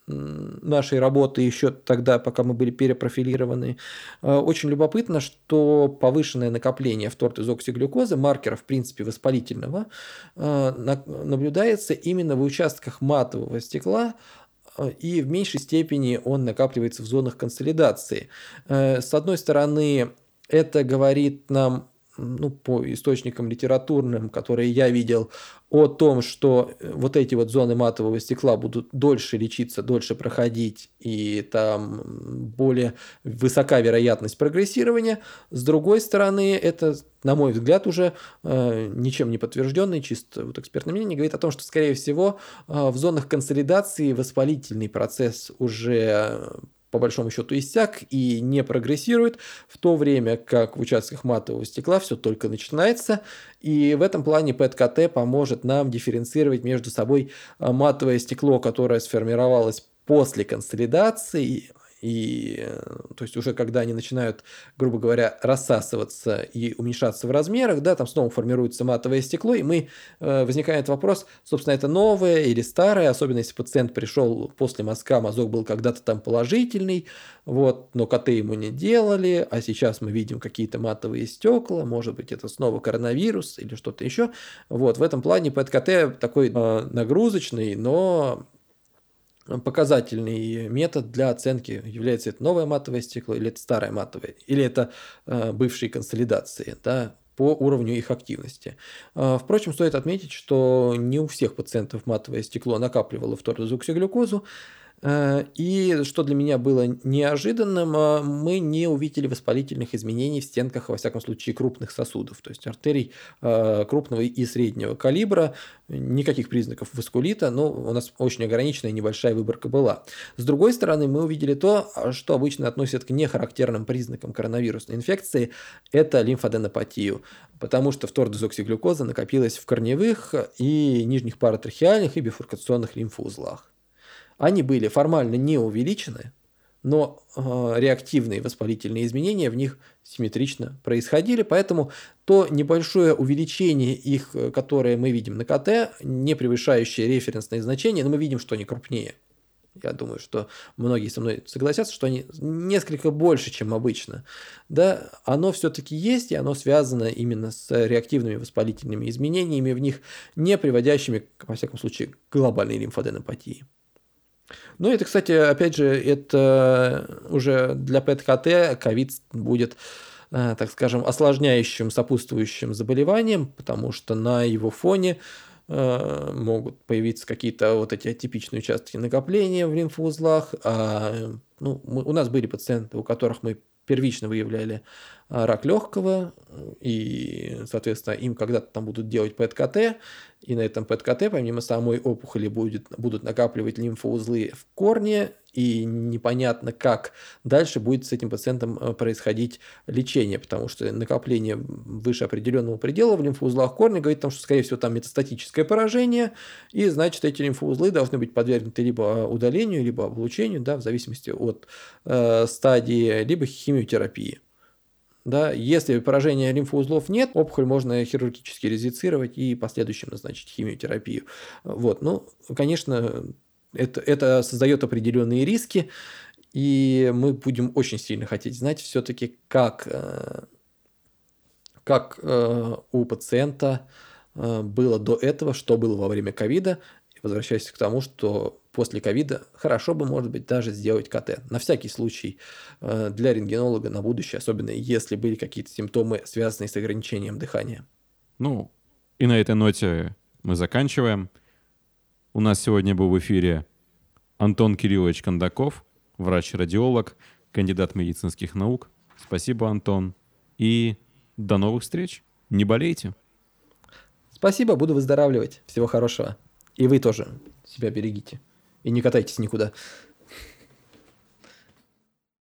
нашей работы еще тогда, пока мы были перепрофилированы. Э, очень любопытно, что повышенное накопление фтортизоксиглюкозы, маркера, в принципе, воспалительного, э, наблюдается именно в участках матового стекла, э, и в меньшей степени он накапливается в зонах консолидации. С одной стороны, это говорит нам ну, по источникам литературным, которые я видел, о том, что э, вот эти вот зоны матового стекла будут дольше лечиться, дольше проходить, и там более высока вероятность прогрессирования. С другой стороны, это, на мой взгляд, уже э, ничем не подтвержденный, чисто вот экспертное мнение, говорит о том, что, скорее всего, э, в зонах консолидации воспалительный процесс уже по большому счету иссяк и не прогрессирует, в то время как в участках матового стекла все только начинается. И в этом плане ПЭТ-КТ поможет нам дифференцировать между собой а, матовое стекло, которое сформировалось после консолидации, и э, то есть уже когда они начинают, грубо говоря, рассасываться и уменьшаться в размерах, да, там снова формируется матовое стекло, и мы, э, возникает вопрос, собственно, это новое или старое, особенно если пациент пришел после мазка, мазок был когда-то там положительный, вот, но КТ ему не делали, а сейчас мы видим какие-то матовые стекла, может быть, это снова коронавирус или что-то еще. Вот, в этом плане ПЭТ-КТ такой э, нагрузочный, но показательный метод для оценки, является это новое матовое стекло или это старое матовое, или это э, бывшие консолидации, да, по уровню их активности. Э, впрочем, стоит отметить, что не у всех пациентов матовое стекло накапливало фтордозоксиглюкозу, Э, и что для меня было неожиданным, э, мы не увидели воспалительных изменений в стенках, во всяком случае, крупных сосудов, то есть артерий э, крупного и среднего калибра, никаких признаков васкулита, но у нас очень ограниченная небольшая выборка была. С другой стороны, мы увидели то, что обычно относят к нехарактерным признакам коронавирусной инфекции, это лимфоденопатию, потому что втордезоксиглюкоза накопилась в корневых и нижних паратрахеальных и бифуркационных лимфоузлах. Они были формально не увеличены, но э, реактивные воспалительные изменения в них симметрично происходили, поэтому то небольшое увеличение их, э, которое мы видим на КТ, не превышающее референсные значения, но мы видим, что они крупнее. Я думаю, что многие со мной согласятся, что они несколько больше, чем обычно. Да, оно все-таки есть, и оно связано именно с реактивными воспалительными изменениями в них, не приводящими, во всяком случае, к глобальной лимфоденопатии. Ну, это, кстати, опять же, это уже для ПЭТ-КТ ковид будет, э, так скажем, осложняющим, сопутствующим заболеванием, потому что на его фоне э, могут появиться какие-то вот эти атипичные участки накопления в лимфоузлах. А, ну, мы, у нас были пациенты, у которых мы первично выявляли а, рак легкого, и, соответственно, им когда-то там будут делать ПЭТ-КТ, и на этом ПЭТ-КТ, помимо самой опухоли, будет, будут накапливать лимфоузлы в корне, и непонятно, как дальше будет с этим пациентом э, происходить лечение, потому что накопление выше определенного предела в лимфоузлах корня говорит, том, что, скорее всего, там метастатическое поражение, и, значит, эти лимфоузлы должны быть подвергнуты либо удалению, либо облучению, да, в зависимости от э, стадии, либо химиотерапии. Да, если поражения лимфоузлов нет, опухоль можно хирургически резицировать и последующим назначить химиотерапию. Вот. Ну, конечно, это, это создает определенные риски, и мы будем очень сильно хотеть знать все-таки, как, э, как э, у пациента э, было до этого, что было во время ковида, возвращаясь к тому, что после ковида хорошо бы, может быть, даже сделать КТ. На всякий случай для рентгенолога на будущее, особенно если были какие-то симптомы, связанные с ограничением дыхания. Ну, и на этой ноте мы заканчиваем. У нас сегодня был в эфире Антон Кириллович Кондаков, врач-радиолог, кандидат медицинских наук. Спасибо, Антон. И до новых встреч. Не болейте. Спасибо, буду выздоравливать. Всего хорошего. И вы тоже себя берегите и не катайтесь никуда.